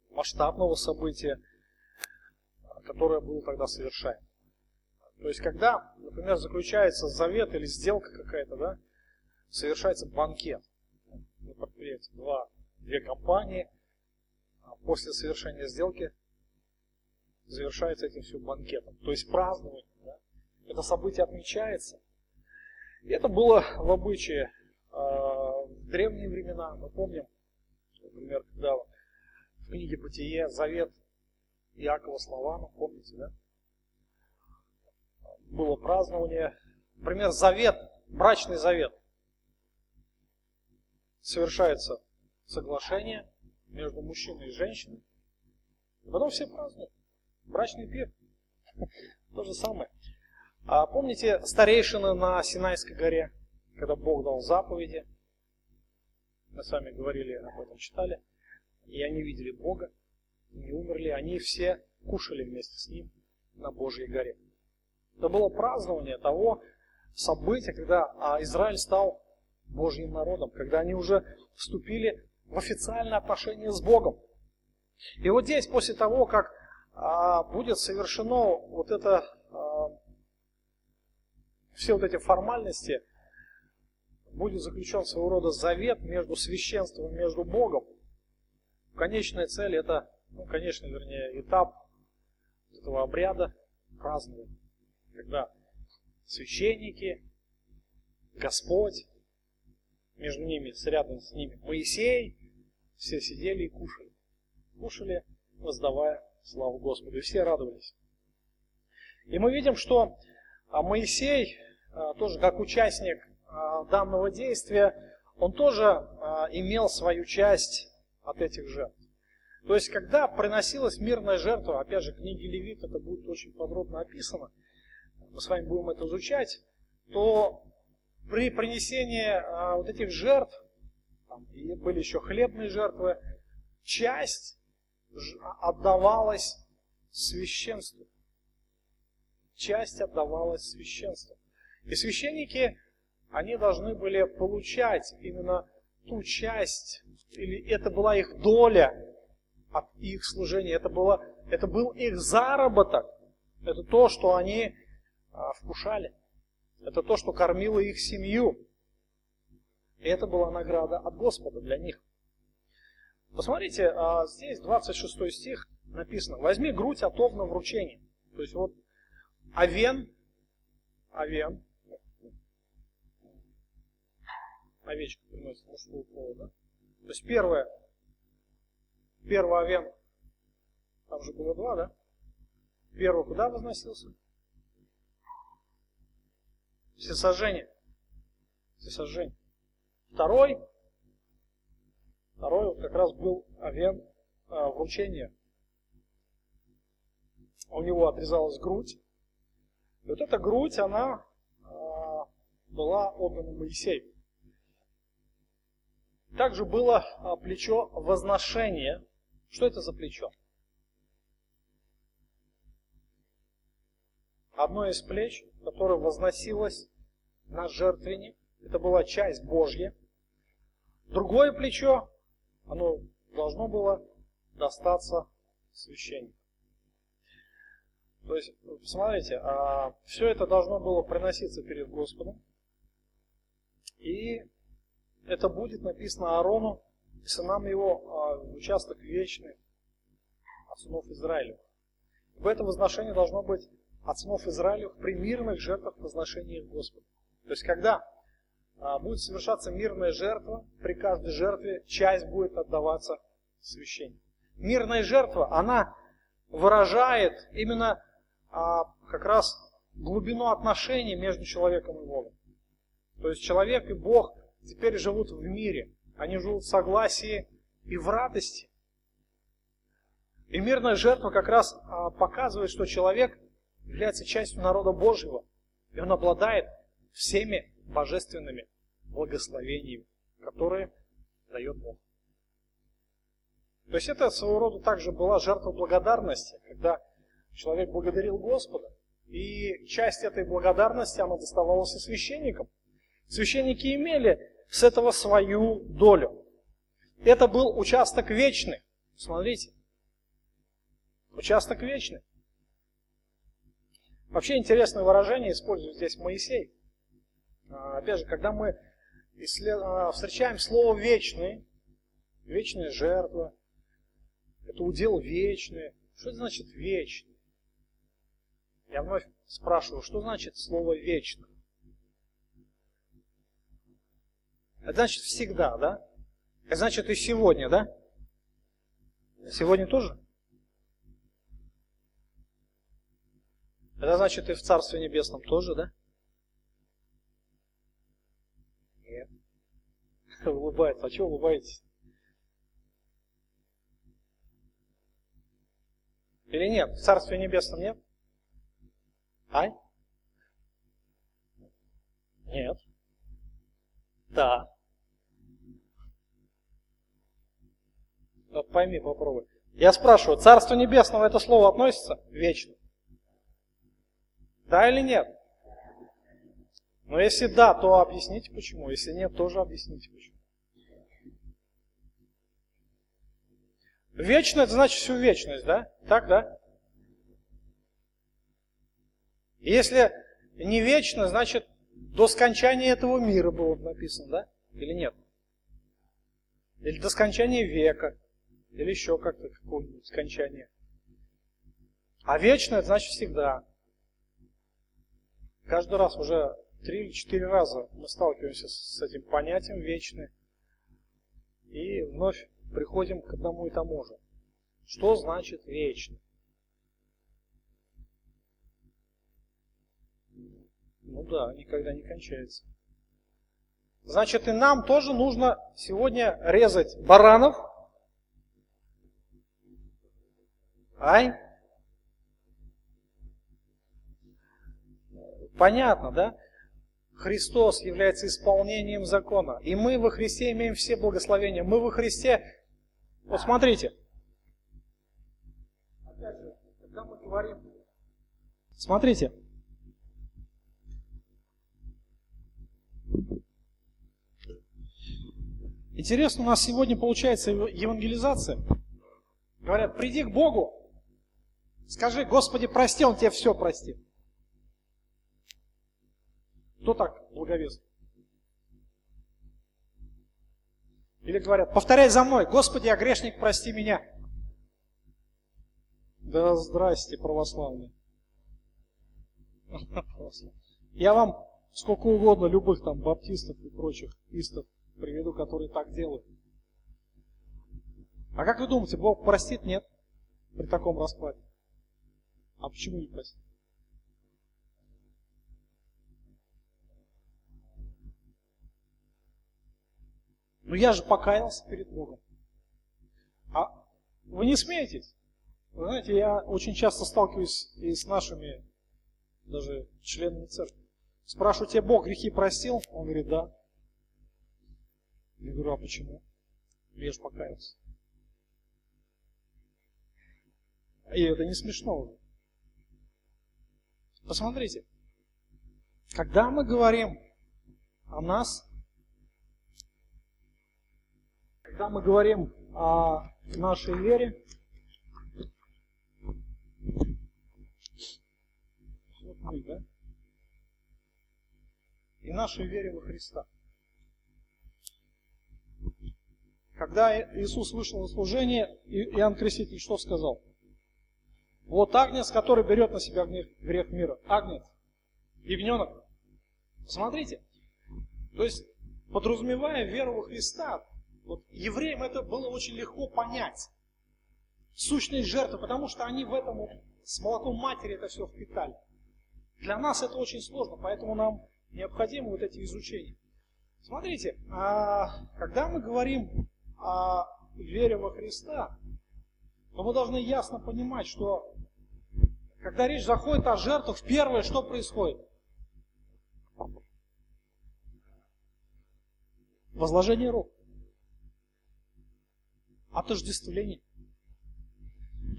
масштабного события, которое было тогда совершаемо. То есть, когда, например, заключается завет или сделка какая-то, да, совершается банкет на предприятии. Два, две компании – после совершения сделки завершается этим все банкетом. То есть празднование. Да? Это событие отмечается. И это было в обычае э, в древние времена. Мы помним, например, когда в книге Бытие завет Иакова с Лаваном, помните, да? Было празднование. Например, завет, брачный завет. Совершается соглашение, между мужчиной и женщиной. И потом все празднуют. Брачный пир. То же самое. А помните старейшины на Синайской горе, когда Бог дал заповеди? Мы с вами говорили об этом, читали. И они видели Бога, не умерли. Они все кушали вместе с Ним на Божьей горе. Это было празднование того события, когда а, Израиль стал Божьим народом, когда они уже вступили в официальное отношение с Богом. И вот здесь, после того, как а, будет совершено вот это, а, все вот эти формальности, будет заключен своего рода завет между священством между Богом. Конечная цель это, ну, конечно, вернее, этап этого обряда празднования, когда священники, Господь между ними, рядом с ними Моисей, все сидели и кушали. Кушали, воздавая славу Господу. И все радовались. И мы видим, что а, Моисей, а, тоже как участник а, данного действия, он тоже имел свою часть от этих жертв. То есть, когда приносилась мирная жертва, опять же, в книге Левит это будет очень подробно описано, мы с вами будем это изучать, то при принесении вот этих жертв, там, и были еще хлебные жертвы, часть отдавалась священству. Часть отдавалась священству. И священники, они должны были получать именно ту часть, или это была их доля от их служения, это, было, это был их заработок, это то, что они а, вкушали. Это то, что кормило их семью. И это была награда от Господа для них. Посмотрите, а, здесь 26 стих написано. Возьми грудь отов на вручение. То есть вот овен, овен, овечка приносит мужского пола, да? То есть первое, первый овен, там же было два, да? Первый куда возносился? Всесожжение. Всесожжение. Второй, второй вот как раз был овен а, вручения. У него отрезалась грудь. И вот эта грудь, она а, была отдана Моисею. Также было а, плечо возношения. Что это за плечо? Одно из плеч, которое возносилось на жертвенник. Это была часть Божья. Другое плечо, оно должно было достаться священнику. То есть, посмотрите, а, все это должно было приноситься перед Господом. И это будет написано Аарону и сынам его а, в участок вечный от сынов Израиля. В это возношение должно быть от сынов Израиля при мирных жертвах возношения их Господу. То есть, когда будет совершаться мирная жертва, при каждой жертве часть будет отдаваться священнику. Мирная жертва, она выражает именно а, как раз глубину отношений между человеком и Богом. То есть человек и Бог теперь живут в мире. Они живут в согласии и в радости. И мирная жертва как раз а, показывает, что человек является частью народа Божьего. И он обладает всеми божественными благословениями, которые дает Бог. То есть это своего рода также была жертва благодарности, когда человек благодарил Господа, и часть этой благодарности, она доставалась и священникам. Священники имели с этого свою долю. Это был участок вечный. Смотрите. Участок вечный. Вообще интересное выражение использует здесь Моисей. А, опять же, когда мы а, встречаем слово «вечный», вечная жертва, это удел вечный. Что это значит вечный? Я вновь спрашиваю, что значит слово «вечно»? Это значит всегда, да? Это значит и сегодня, да? Сегодня тоже? Это значит и в Царстве Небесном тоже, да? улыбается. А чего улыбаетесь? Или нет? В Царстве Небесном нет? А? Нет. Да. Вот пойми, попробуй. Я спрашиваю, Царство Небесного это слово относится вечно? Да или нет? Но если да, то объясните почему. Если нет, тоже объясните почему. Вечно это значит всю вечность, да? Так, да? Если не вечно, значит до скончания этого мира было написано, да? Или нет? Или до скончания века. Или еще как-то какое-нибудь скончание. А вечно это значит всегда. Каждый раз уже три или четыре раза мы сталкиваемся с этим понятием вечный и вновь приходим к одному и тому же. Что значит вечно? Ну да, никогда не кончается. Значит, и нам тоже нужно сегодня резать баранов. Ай? Понятно, да? Христос является исполнением закона. И мы во Христе имеем все благословения. Мы во Христе... Вот смотрите. Смотрите. Интересно, у нас сегодня получается евангелизация. Говорят, приди к Богу, скажи, Господи, прости, Он тебе все простит. Кто так благовест? Или говорят, повторяй за мной, Господи, я грешник, прости меня. Да здрасте, православные. Я вам сколько угодно любых там баптистов и прочих истов приведу, которые так делают. А как вы думаете, Бог простит? Нет. При таком раскладе. А почему не простит? Ну я же покаялся перед Богом. А вы не смеетесь? Вы знаете, я очень часто сталкиваюсь и с нашими даже членами церкви. Спрашиваю, тебе Бог грехи простил? Он говорит, да. Я говорю, а почему? Я же покаялся. И это не смешно уже. Посмотрите, когда мы говорим о нас, когда мы говорим о нашей вере, мы, да? И нашей вере во Христа. Когда Иисус вышел на служение, Иоанн Креститель что сказал? Вот агнец, который берет на себя грех мира. Агнец. Ягненок. Смотрите. То есть, подразумевая веру во Христа, вот евреям это было очень легко понять. Сущность жертвы, потому что они в этом с молоком матери это все впитали. Для нас это очень сложно, поэтому нам необходимы вот эти изучения. Смотрите, а когда мы говорим о вере во Христа, то мы должны ясно понимать, что когда речь заходит о жертвах, первое, что происходит? Возложение рук. Отождествление.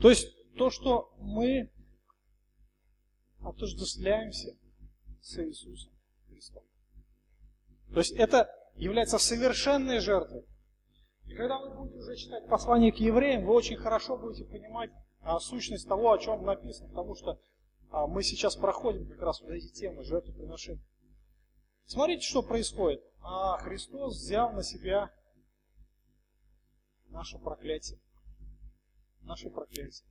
То есть то, что мы отождествляемся с Иисусом Христом. То есть это является совершенной жертвой. И когда вы будете уже читать послание к евреям, вы очень хорошо будете понимать а, сущность того, о чем написано, потому что а, мы сейчас проходим как раз вот эти темы жертвоприношения. Смотрите, что происходит. А Христос взял на себя наше проклятие. Наше проклятие.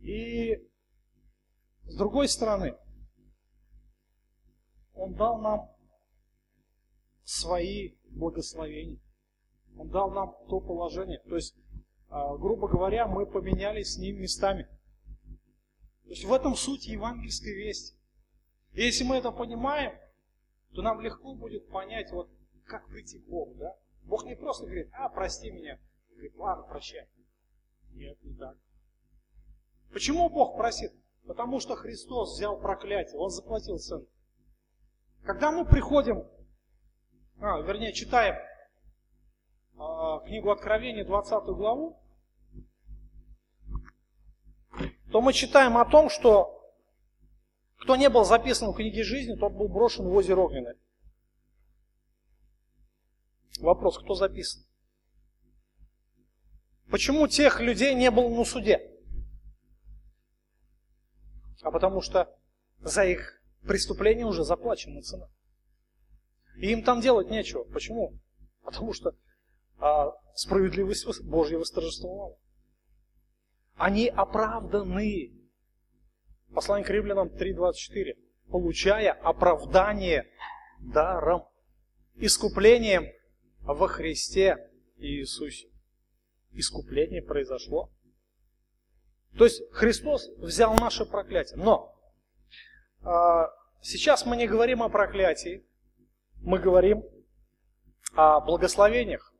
И с другой стороны, Он дал нам свои благословения. Он дал нам то положение. То есть, а, грубо говоря, мы поменялись с ним местами. То есть в этом суть евангельской вести. И если мы это понимаем, то нам легко будет понять, вот как прийти к Богу. Да? Бог не просто говорит, а, прости меня. Он говорит, ладно, прощай. Нет, не так. Почему Бог просит? Потому что Христос взял проклятие, Он заплатил цену. Когда мы приходим, а, вернее, читаем а, книгу Откровения, 20 главу, то мы читаем о том, что кто не был записан в книге жизни, тот был брошен в озеро Огненное. Вопрос, кто записан? Почему тех людей не было на суде? А потому что за их преступление уже заплачена цена. И им там делать нечего. Почему? Потому что а справедливость Божья восторжествовала. Они оправданы. Послание к римлянам 3.24. получая оправдание даром, искуплением во Христе Иисусе. Искупление произошло. То есть Христос взял наше проклятие. Но а, сейчас мы не говорим о проклятии, мы говорим о благословениях.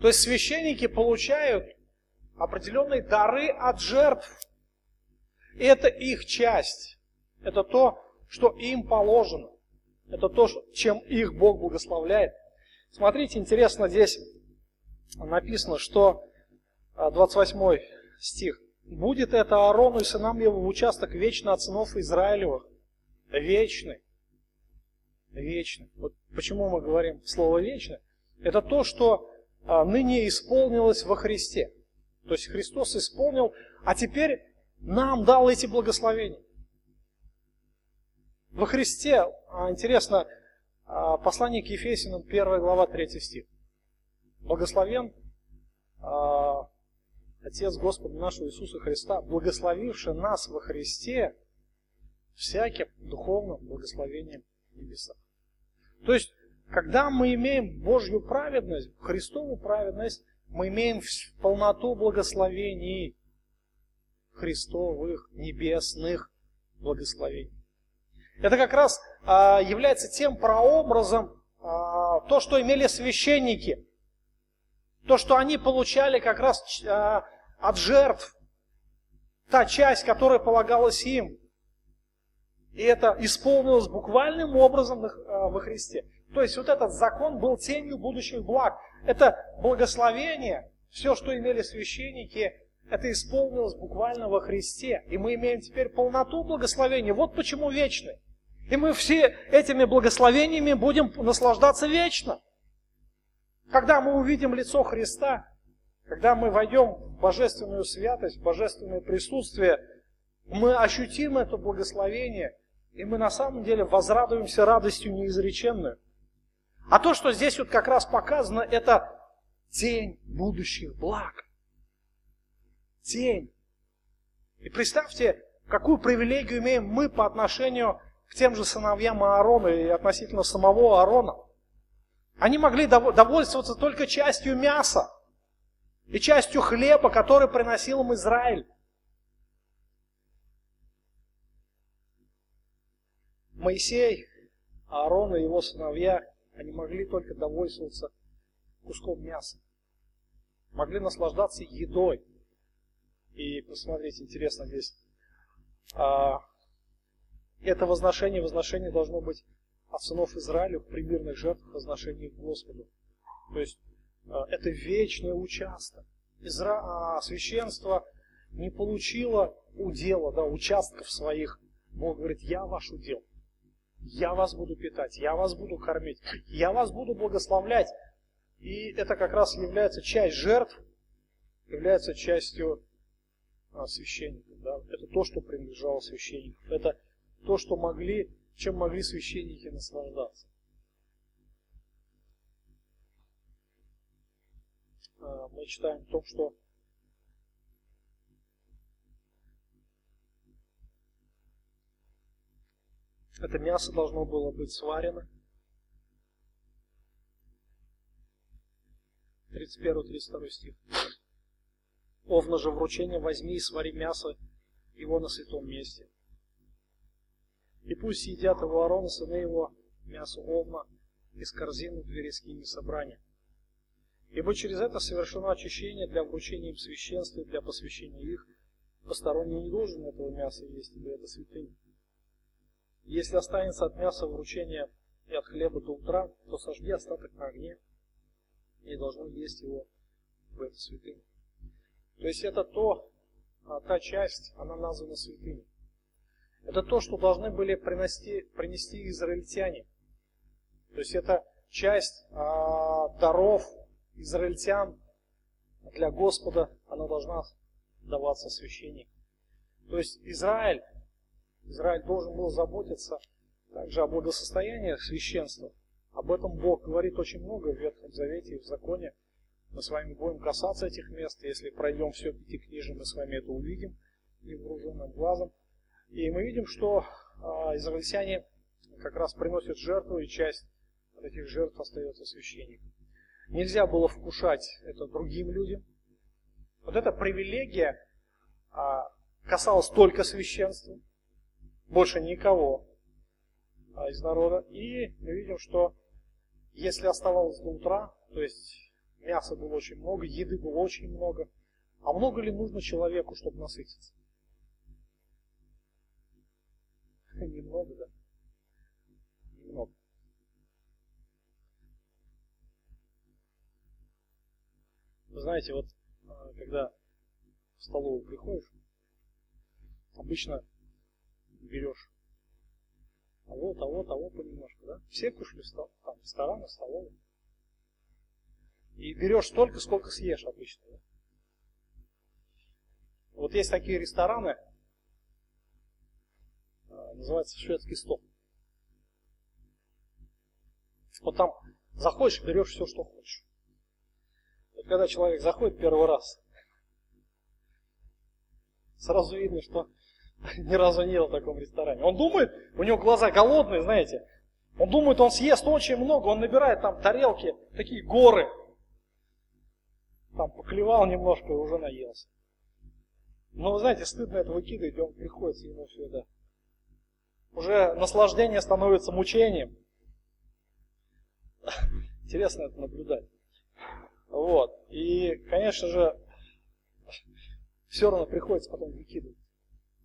То есть священники получают определенные дары от жертв. И это их часть. Это то, что им положено. Это то, чем их Бог благословляет. Смотрите, интересно, здесь написано, что 28 а, стих. «Будет это Аарону и сынам его в участок вечно от сынов Израилевых». Вечный. Вечный. Вот почему мы говорим слово «вечный»? Это то, что а, ныне исполнилось во Христе. То есть Христос исполнил, а теперь нам дал эти благословения. Во Христе, а, интересно, послание к Ефесиным, 1 глава, 3 стих. Благословен Отец Господа нашего Иисуса Христа, благословивший нас во Христе всяким духовным благословением небеса. То есть когда мы имеем Божью праведность, Христову праведность, мы имеем полноту благословений Христовых, небесных благословений. Это как раз а, является тем прообразом, а, то, что имели священники, то, что они получали как раз а, от жертв, та часть, которая полагалась им. И это исполнилось буквальным образом во Христе. То есть вот этот закон был тенью будущих благ. Это благословение, все, что имели священники, это исполнилось буквально во Христе. И мы имеем теперь полноту благословения. Вот почему вечный. И мы все этими благословениями будем наслаждаться вечно. Когда мы увидим лицо Христа, когда мы войдем в божественную святость, в божественное присутствие, мы ощутим это благословение, и мы на самом деле возрадуемся радостью неизреченную. А то, что здесь вот как раз показано, это тень будущих благ. Тень. И представьте, какую привилегию имеем мы по отношению к тем же сыновьям Аарона и относительно самого Аарона. Они могли довольствоваться только частью мяса и частью хлеба, который приносил им Израиль. Моисей, Аарон и его сыновья они могли только довольствоваться куском мяса. Могли наслаждаться едой. И посмотрите, интересно здесь. А, это возношение, возношение должно быть от сынов Израиля в примирных жертвах возношений к Господу. То есть а, это вечный участок. Изра... А, священство не получило удела, да, участков своих. Бог говорит, я ваш удел. Я вас буду питать, я вас буду кормить, я вас буду благословлять. И это как раз является часть жертв, является частью а, священников. Да? Это то, что принадлежало священникам. Это то, что могли, чем могли священники наслаждаться. А, мы читаем о том, что Это мясо должно было быть сварено. 31-32 стих. Овна же вручение возьми и свари мясо его на святом месте. И пусть едят его Аарон, сыны его, мясо овна из корзины двери скини собрания. Ибо через это совершено очищение для вручения им священства и для посвящения их. Посторонний не должен этого мяса есть, ибо это святыня. Если останется от мяса вручения и от хлеба до утра, то сожги остаток на огне и должно есть его в эту святыню. То есть это то, а, та часть, она названа святыней. Это то, что должны были принести, принести израильтяне. То есть это часть а, даров израильтян для Господа, она должна даваться священнику. То есть Израиль Израиль должен был заботиться также о благосостоянии священства. Об этом Бог говорит очень много в Ветхом Завете и в Законе. Мы с вами будем касаться этих мест. Если пройдем все пятикнижие, мы с вами это увидим невооруженным глазом. И мы видим, что а, израильтяне как раз приносят жертву, и часть этих жертв остается священником. Нельзя было вкушать это другим людям. Вот эта привилегия а, касалась только священства, больше никого а, из народа. И мы видим, что если оставалось до утра, то есть мяса было очень много, еды было очень много, а много ли нужно человеку, чтобы насытиться? Немного, да. Немного. Вы знаете, вот а, когда в столовую приходишь, обычно берешь того, того, того понемножку, да? Все кушали в там, рестораны, столовые. И берешь столько, сколько съешь обычно. Да? Вот есть такие рестораны, называется шведский стол. Вот там заходишь, берешь все, что хочешь. Вот когда человек заходит первый раз, сразу видно, что ни разу не ел в таком ресторане. Он думает, у него глаза голодные, знаете. Он думает, он съест очень много, он набирает там тарелки, такие горы. Там поклевал немножко и уже наелся. Но вы знаете, стыдно это выкидывать, он приходится ему все это. Уже наслаждение становится мучением. Интересно это наблюдать. Вот. И, конечно же, все равно приходится потом выкидывать.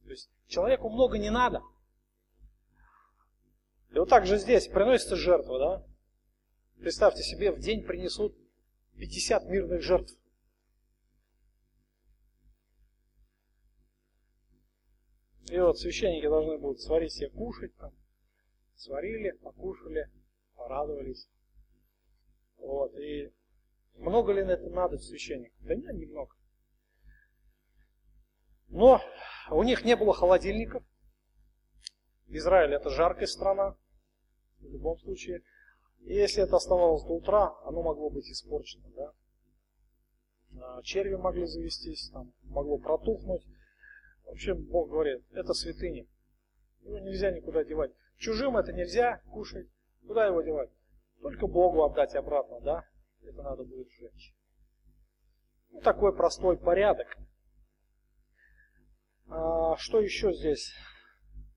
То есть человеку много не надо. И вот так же здесь приносится жертва, да? Представьте себе, в день принесут 50 мирных жертв. И вот священники должны будут сварить себе кушать там. Сварили, покушали, порадовались. Вот, и много ли на это надо священнику? Да нет, немного. Но у них не было холодильников. Израиль это жаркая страна, в любом случае. И если это оставалось до утра, оно могло быть испорчено. Да? А, черви могли завестись, там, могло протухнуть. В общем, Бог говорит, это святыня. Его нельзя никуда девать. Чужим это нельзя кушать. Куда его девать? Только Богу отдать обратно, да? Это надо будет сжечь. Ну, такой простой порядок. А, что еще здесь?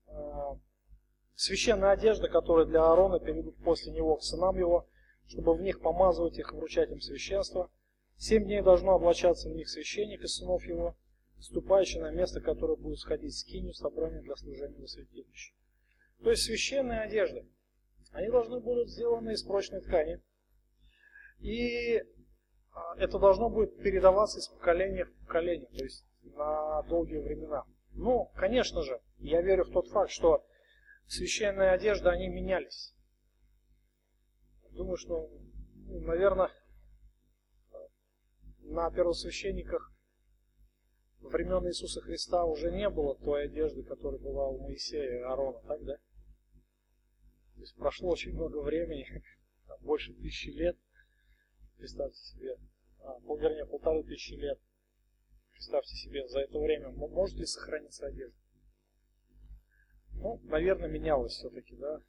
А, священная одежда, которая для Аарона перейдут после него к сынам его, чтобы в них помазывать их вручать им священство. Семь дней должно облачаться в них священник и сынов его, ступающий на место, которое будет сходить с кинью собрания для служения во святилище. То есть священные одежды, они должны будут сделаны из прочной ткани. И а, это должно будет передаваться из поколения в поколение. То есть на долгие времена. Ну, конечно же, я верю в тот факт, что священные одежды, они менялись. Думаю, что, наверное, на первосвященниках времен Иисуса Христа уже не было той одежды, которая была у Моисея и Аарона, так, да? То есть прошло очень много времени, больше тысячи лет. Представьте себе, а, вернее, полторы тысячи лет. Представьте себе, за это время может ли сохраниться одежда? Ну, наверное, менялось все-таки, да?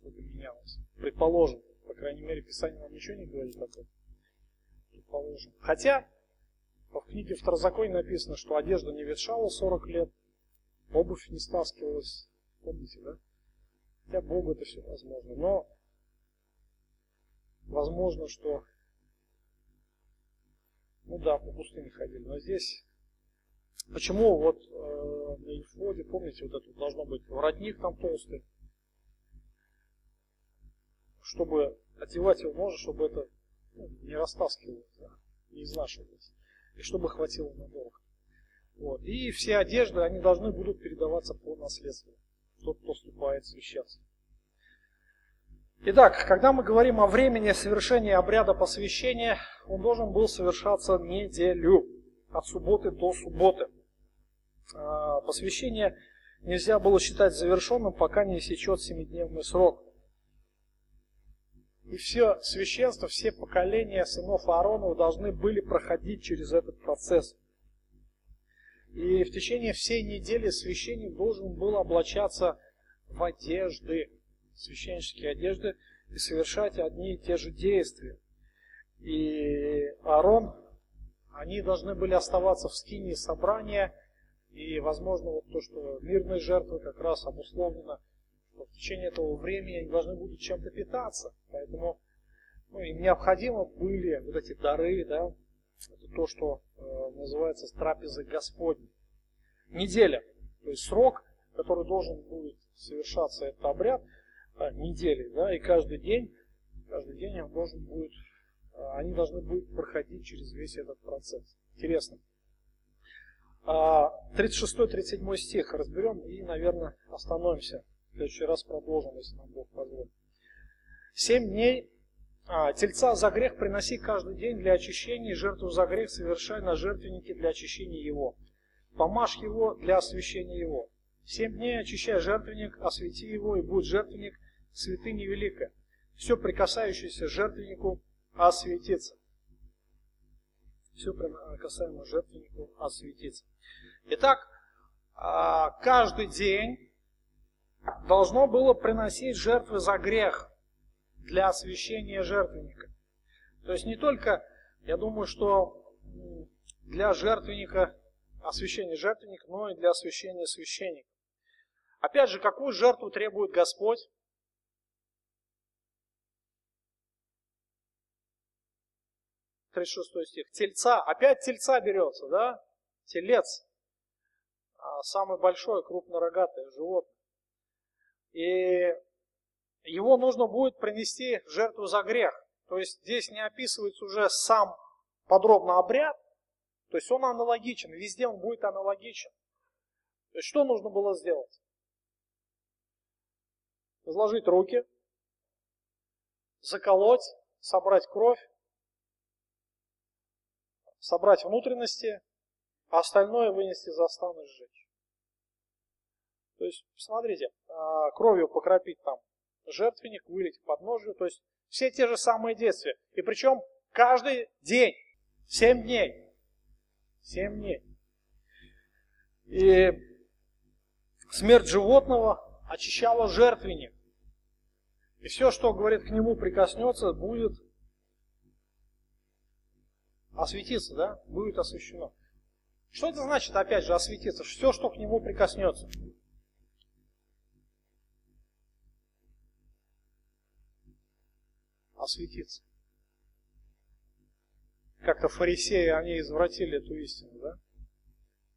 Что-то менялось. Предположим. По крайней мере, Писание нам ничего не говорит об этом. Предположим. Хотя, в книге Второзаконие написано, что одежда не ветшала 40 лет, обувь не стаскивалась. Помните, да? Хотя Богу это все возможно. Но возможно, что ну да, по пустыне ходили. Но здесь Почему вот э, на Ефоде, помните, вот это должно быть воротник там толстый, чтобы одевать его можно, чтобы это ну, не растаскивалось, да, не изнашивалось, и чтобы хватило надолго. Вот. И все одежды, они должны будут передаваться по наследству, тот, кто вступает в священство. Итак, когда мы говорим о времени совершения обряда посвящения, он должен был совершаться неделю, от субботы до субботы. А, посвящение нельзя было считать завершенным, пока не истечет семидневный срок. И все священство, все поколения сынов Ааронова должны были проходить через этот процесс. И в течение всей недели священник должен был облачаться в одежды, священнические одежды, и совершать одни и те же действия. И Аарон, они должны были оставаться в скине собрания, и, возможно, вот то, что мирные жертвы как раз обусловлено, в течение этого времени они должны будут чем-то питаться. Поэтому ну, им необходимо были вот эти дары, да, это то, что э, называется трапезой Господней. Неделя, то есть срок, который должен будет совершаться этот обряд, э, недели, да, и каждый день, каждый день он должен будет, э, они должны будут проходить через весь этот процесс. Интересно. 36-37 а, стих разберем и, наверное, остановимся. В следующий раз продолжим, если нам Бог позволит. Семь дней а, тельца за грех приноси каждый день для очищения, и жертву за грех совершай на жертвеннике для очищения его. Помажь его для освящения его. Семь дней очищай жертвенник, освети его, и будет жертвенник святыни великая. Все прикасающееся жертвеннику осветится. Все касаемо жертвеннику осветится. Итак, а, каждый день должно было приносить жертвы за грех для освящения жертвенника. То есть не только, я думаю, что для жертвенника, освящения жертвенника, но и для освящения священника. Опять же, какую жертву требует Господь? Шестой стих. Тельца. Опять тельца берется, да? Телец. А, самое большое крупнорогатое животное. И его нужно будет принести жертву за грех. То есть здесь не описывается уже сам подробно обряд, то есть он аналогичен, везде он будет аналогичен. То есть что нужно было сделать? Сложить руки, заколоть, собрать кровь, собрать внутренности, а остальное вынести за стан и сжечь. То есть, посмотрите, а, кровью покропить там жертвенник, вылить под ножью, то есть все те же самые действия. И причем каждый день, 7 дней. 7 дней. И смерть животного очищала жертвенник. И все, что, говорит, к нему прикоснется, будет осветиться, да? Будет освещено. Что это значит, опять же, осветиться? Все, что к нему прикоснется. Осветиться. Как-то фарисеи, они извратили эту истину, да?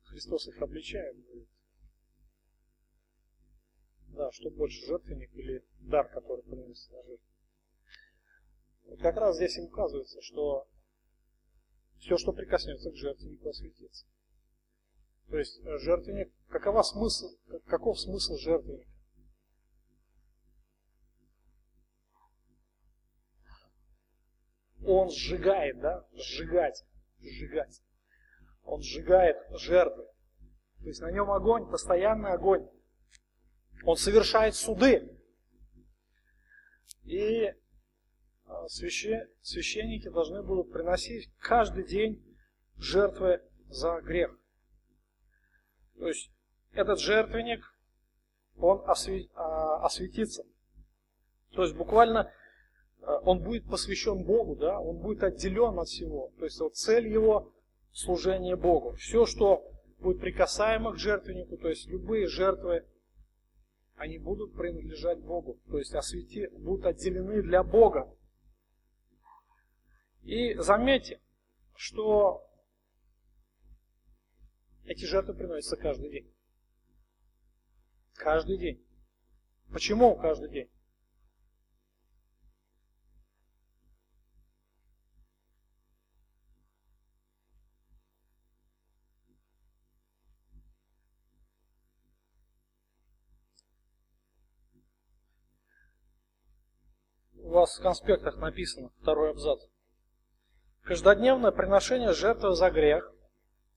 Христос их обличает, говорит. Да, что больше, жертвенник или дар, который приносит на жертву. Вот как раз здесь им указывается, что все, что прикоснется к жертвеннику, осветится. То есть жертвенник, какова смысл, каков смысл жертвенника? Он сжигает, да, сжигать, сжигать. Он сжигает жертвы. То есть на нем огонь, постоянный огонь. Он совершает суды. И а, священники должны будут приносить каждый день жертвы за грех. То есть этот жертвенник, он а, осветится. То есть буквально он будет посвящен Богу, да, он будет отделен от всего. То есть вот цель его служение Богу. Все, что будет прикасаемо к жертвеннику, то есть любые жертвы, они будут принадлежать Богу. То есть освети, будут отделены для Бога. И заметьте, что эти жертвы приносятся каждый день. Каждый день. Почему каждый день? Вас в конспектах написано, второй абзац. Каждодневное приношение жертвы за грех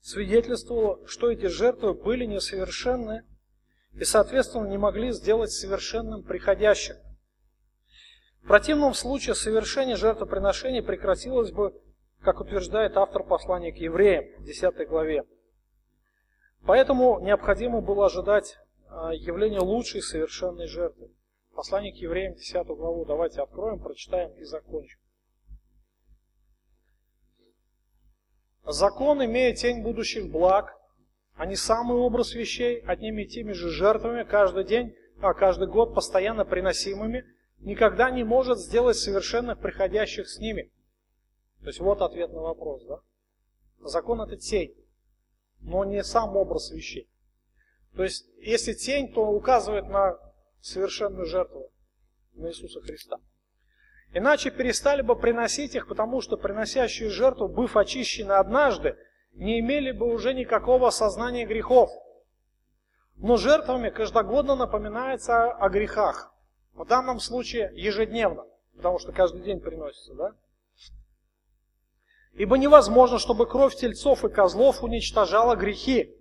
свидетельствовало, что эти жертвы были несовершенны и, соответственно, не могли сделать совершенным приходящих. В противном случае совершение жертвоприношений прекратилось бы, как утверждает автор послания к евреям в 10 главе. Поэтому необходимо было ожидать а, явление лучшей совершенной жертвы. Послание к евреям 10 главу давайте откроем, прочитаем и закончим. Закон, имея тень будущих благ, а не самый образ вещей, одними и теми же жертвами каждый день, а каждый год постоянно приносимыми, никогда не может сделать совершенных приходящих с ними. То есть вот ответ на вопрос. Да? Закон это тень, но не сам образ вещей. То есть если тень, то указывает на совершенную жертву, на Иисуса Христа. Иначе перестали бы приносить их, потому что приносящие жертву, быв очищены однажды, не имели бы уже никакого осознания грехов. Но жертвами каждогодно напоминается о грехах. В данном случае ежедневно, потому что каждый день приносится, да? Ибо невозможно, чтобы кровь тельцов и козлов уничтожала грехи.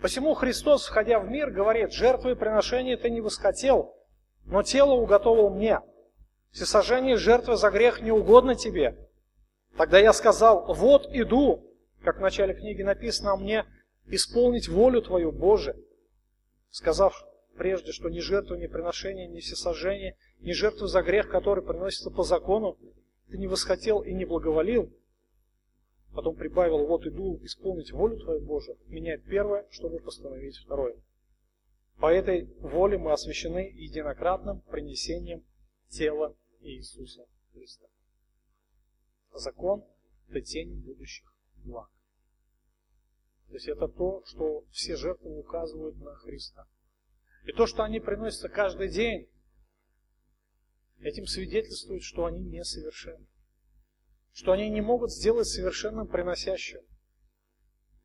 Посему Христос, входя в мир, говорит, жертвы и приношения ты не восхотел, но тело уготовил мне. Всесожжение жертвы за грех не угодно тебе. Тогда я сказал, вот иду, как в начале книги написано о мне, исполнить волю Твою, Боже, сказав прежде, что ни жертву, ни приношение, ни всесожжение, ни жертву за грех, который приносится по закону, ты не восхотел и не благоволил. Потом прибавил, вот иду исполнить волю Твою, Боже, меняет первое, чтобы постановить второе. По этой воле мы освящены единократным принесением тела Иисуса Христа. Закон – это тень будущих благ. То есть это то, что все жертвы указывают на Христа. И то, что они приносятся каждый день, этим свидетельствует, что они несовершенны. Что они не могут сделать совершенным приносящим.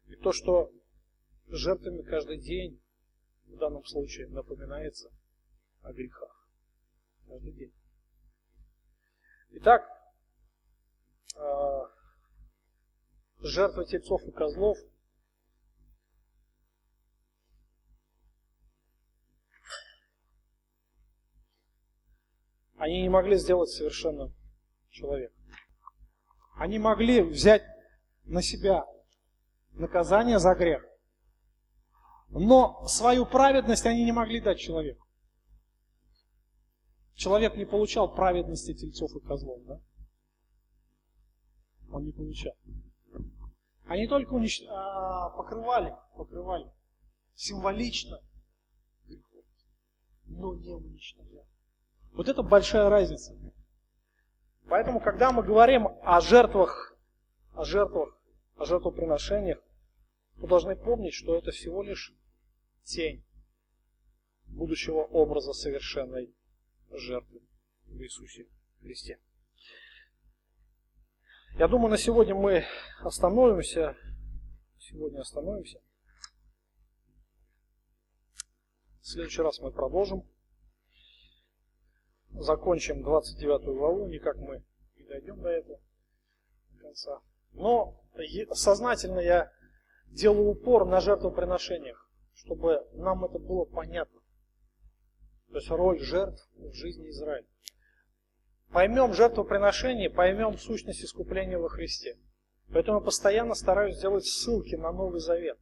И то, что жертвами каждый день в данном случае напоминается о грехах. Каждый день. Итак, а, жертва тельцов и козлов они не могли сделать совершенным человека. Они могли взять на себя наказание за грех, но свою праведность они не могли дать человеку. Человек не получал праведности тельцов и козлов, да? Он не получал. Они только унич... а, покрывали, покрывали символично но не уничтожали. Вот это большая разница. Поэтому, когда мы говорим о жертвах, о жертвах, о жертвоприношениях, мы должны помнить, что это всего лишь тень будущего образа совершенной жертвы в Иисусе Христе. Я думаю, на сегодня мы остановимся. Сегодня остановимся. В следующий раз мы продолжим. Закончим 29 главу, никак мы не дойдем до этого до конца. Но сознательно я делаю упор на жертвоприношениях, чтобы нам это было понятно. То есть роль жертв в жизни Израиля. Поймем жертвоприношение, поймем сущность искупления во Христе. Поэтому я постоянно стараюсь сделать ссылки на Новый Завет.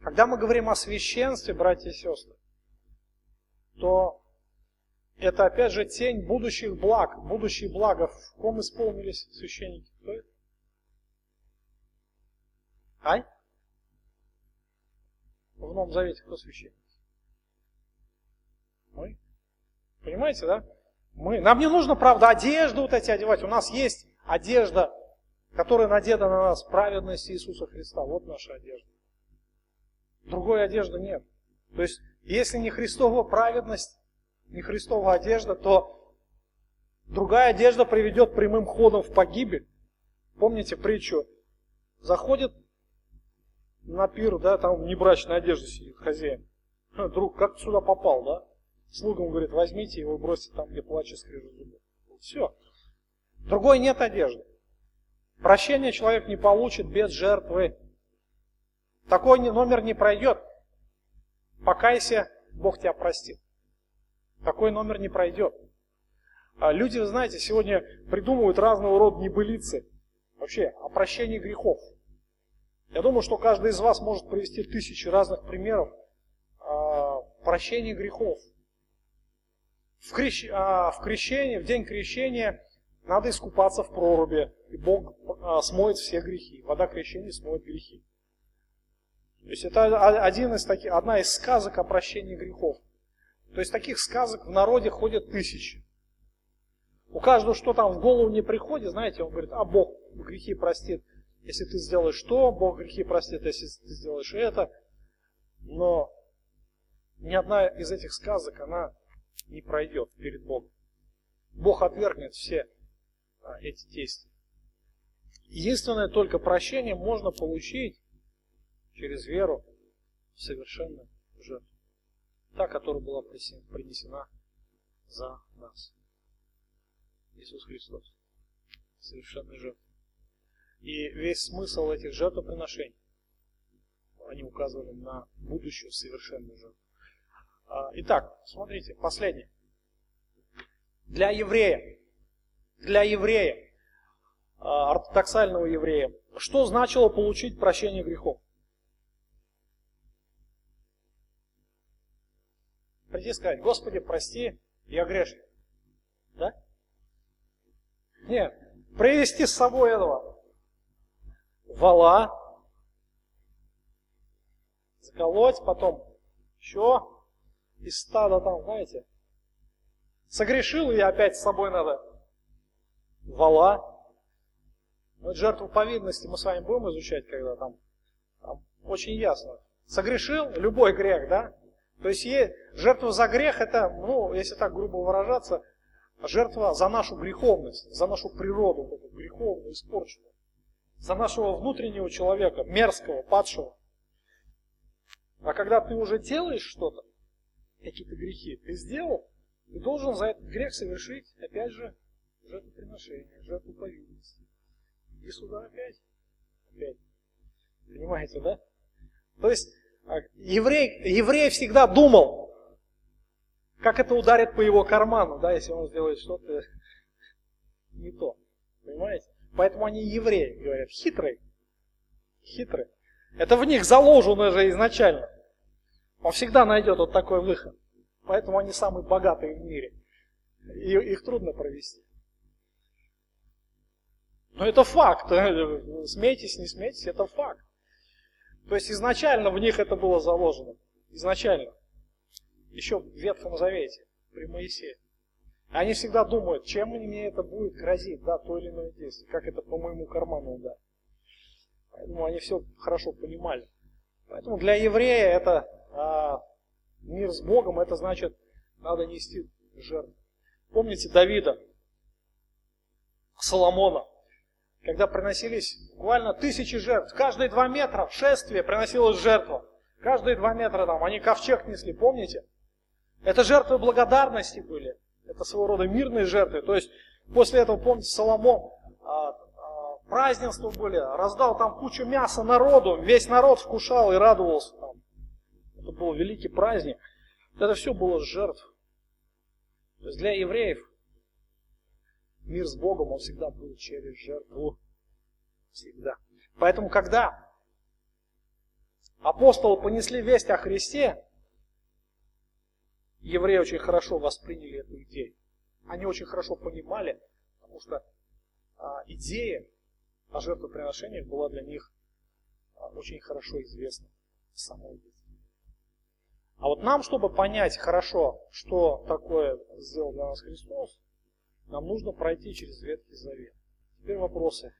Когда мы говорим о священстве, братья и сестры, то это опять же тень будущих благ, будущих благов. В ком исполнились священники? Кто это? Ай? В Новом Завете кто священник? Мы. Понимаете, да? Мы, нам не нужно, правда, одежду вот эти одевать. У нас есть одежда, которая надета на нас, праведность Иисуса Христа. Вот наша одежда. Другой одежды нет. То есть, если не Христова праведность, не Христова одежда, то другая одежда приведет прямым ходом в погибель. Помните притчу? Заходит на пир, да, там в небрачной одежде сидит хозяин. Друг, как ты сюда попал, да? Слугам говорит, возьмите его и бросьте там, где плачь и скрежет зубы. Все. Другой нет одежды. Прощение человек не получит без жертвы. Такой номер не пройдет. Покайся, Бог тебя простит. Такой номер не пройдет. А люди, знаете, сегодня придумывают разного рода небылицы. Вообще, о прощении грехов. Я думаю, что каждый из вас может привести тысячи разных примеров а, прощение грехов. В, крещ... а, в крещении, в день крещения надо искупаться в проруби, и Бог а, смоет все грехи. Вода крещения смоет грехи. То есть это один из таких, одна из сказок о прощении грехов. То есть таких сказок в народе ходят тысячи. У каждого, что там в голову не приходит, знаете, он говорит, а Бог грехи простит, если ты сделаешь то, Бог грехи простит, если ты сделаешь это. Но ни одна из этих сказок, она не пройдет перед Богом. Бог отвергнет все а, эти действия. Единственное, только прощение можно получить через веру в совершенную жертву. Та, которая была принесена за нас. Иисус Христос. Совершенная жертва. И весь смысл этих жертвоприношений, они указывали на будущую совершенную жертву. А, итак, смотрите, последнее. Для еврея, для еврея, а, ортодоксального еврея, что значило получить прощение грехов? Прийти и сказать, Господи, прости, я грешный. Да? Нет, привести с собой этого вала, заколоть, потом еще из стада там, знаете, согрешил, и опять с собой надо вала. Вот жертву повинности мы с вами будем изучать, когда там, там очень ясно. Согрешил, любой грех, да? То есть жертва за грех это, ну, если так грубо выражаться, жертва за нашу греховность, за нашу природу, эту греховную, испорченную, за нашего внутреннего человека, мерзкого, падшего. А когда ты уже делаешь что-то, какие-то грехи ты сделал, ты должен за этот грех совершить, опять же, жертвоприношение, жертву повинности. И сюда опять. Опять. Понимаете, да? То есть еврей, еврей всегда думал, как это ударит по его карману, да, если он сделает что-то не то. Понимаете? Поэтому они евреи, говорят, хитрые. Хитрые. Это в них заложено же изначально. Он всегда найдет вот такой выход. Поэтому они самые богатые в мире. И их трудно провести. Но это факт. Смейтесь, не смейтесь, это факт. То есть изначально в них это было заложено. Изначально. Еще в Ветхом Завете, при Моисее. Они всегда думают, чем мне это будет грозить, да, то или иное действие, как это по моему карману ударит. Поэтому они все хорошо понимали. Поэтому для еврея это а, мир с Богом, это значит, надо нести жертву. Помните Давида, Соломона, когда приносились буквально тысячи жертв, каждые два метра шествие приносилось жертва. Каждые два метра там, они ковчег несли, помните? Это жертвы благодарности были. Это своего рода мирные жертвы. То есть после этого, помните, Соломон а, а, празднества были, раздал там кучу мяса народу, весь народ вкушал и радовался. Там. Это был великий праздник. Это все было жертв. То есть для евреев мир с Богом, он всегда был через жертву. Всегда. Поэтому, когда апостолы понесли весть о Христе, евреи очень хорошо восприняли эту идею. Они очень хорошо понимали, потому что а, идея о жертвоприношениях была для них а, очень хорошо известна с самого детства. А вот нам, чтобы понять хорошо, что такое сделал для нас Христос, нам нужно пройти через Ветхий Завет. Теперь вопросы.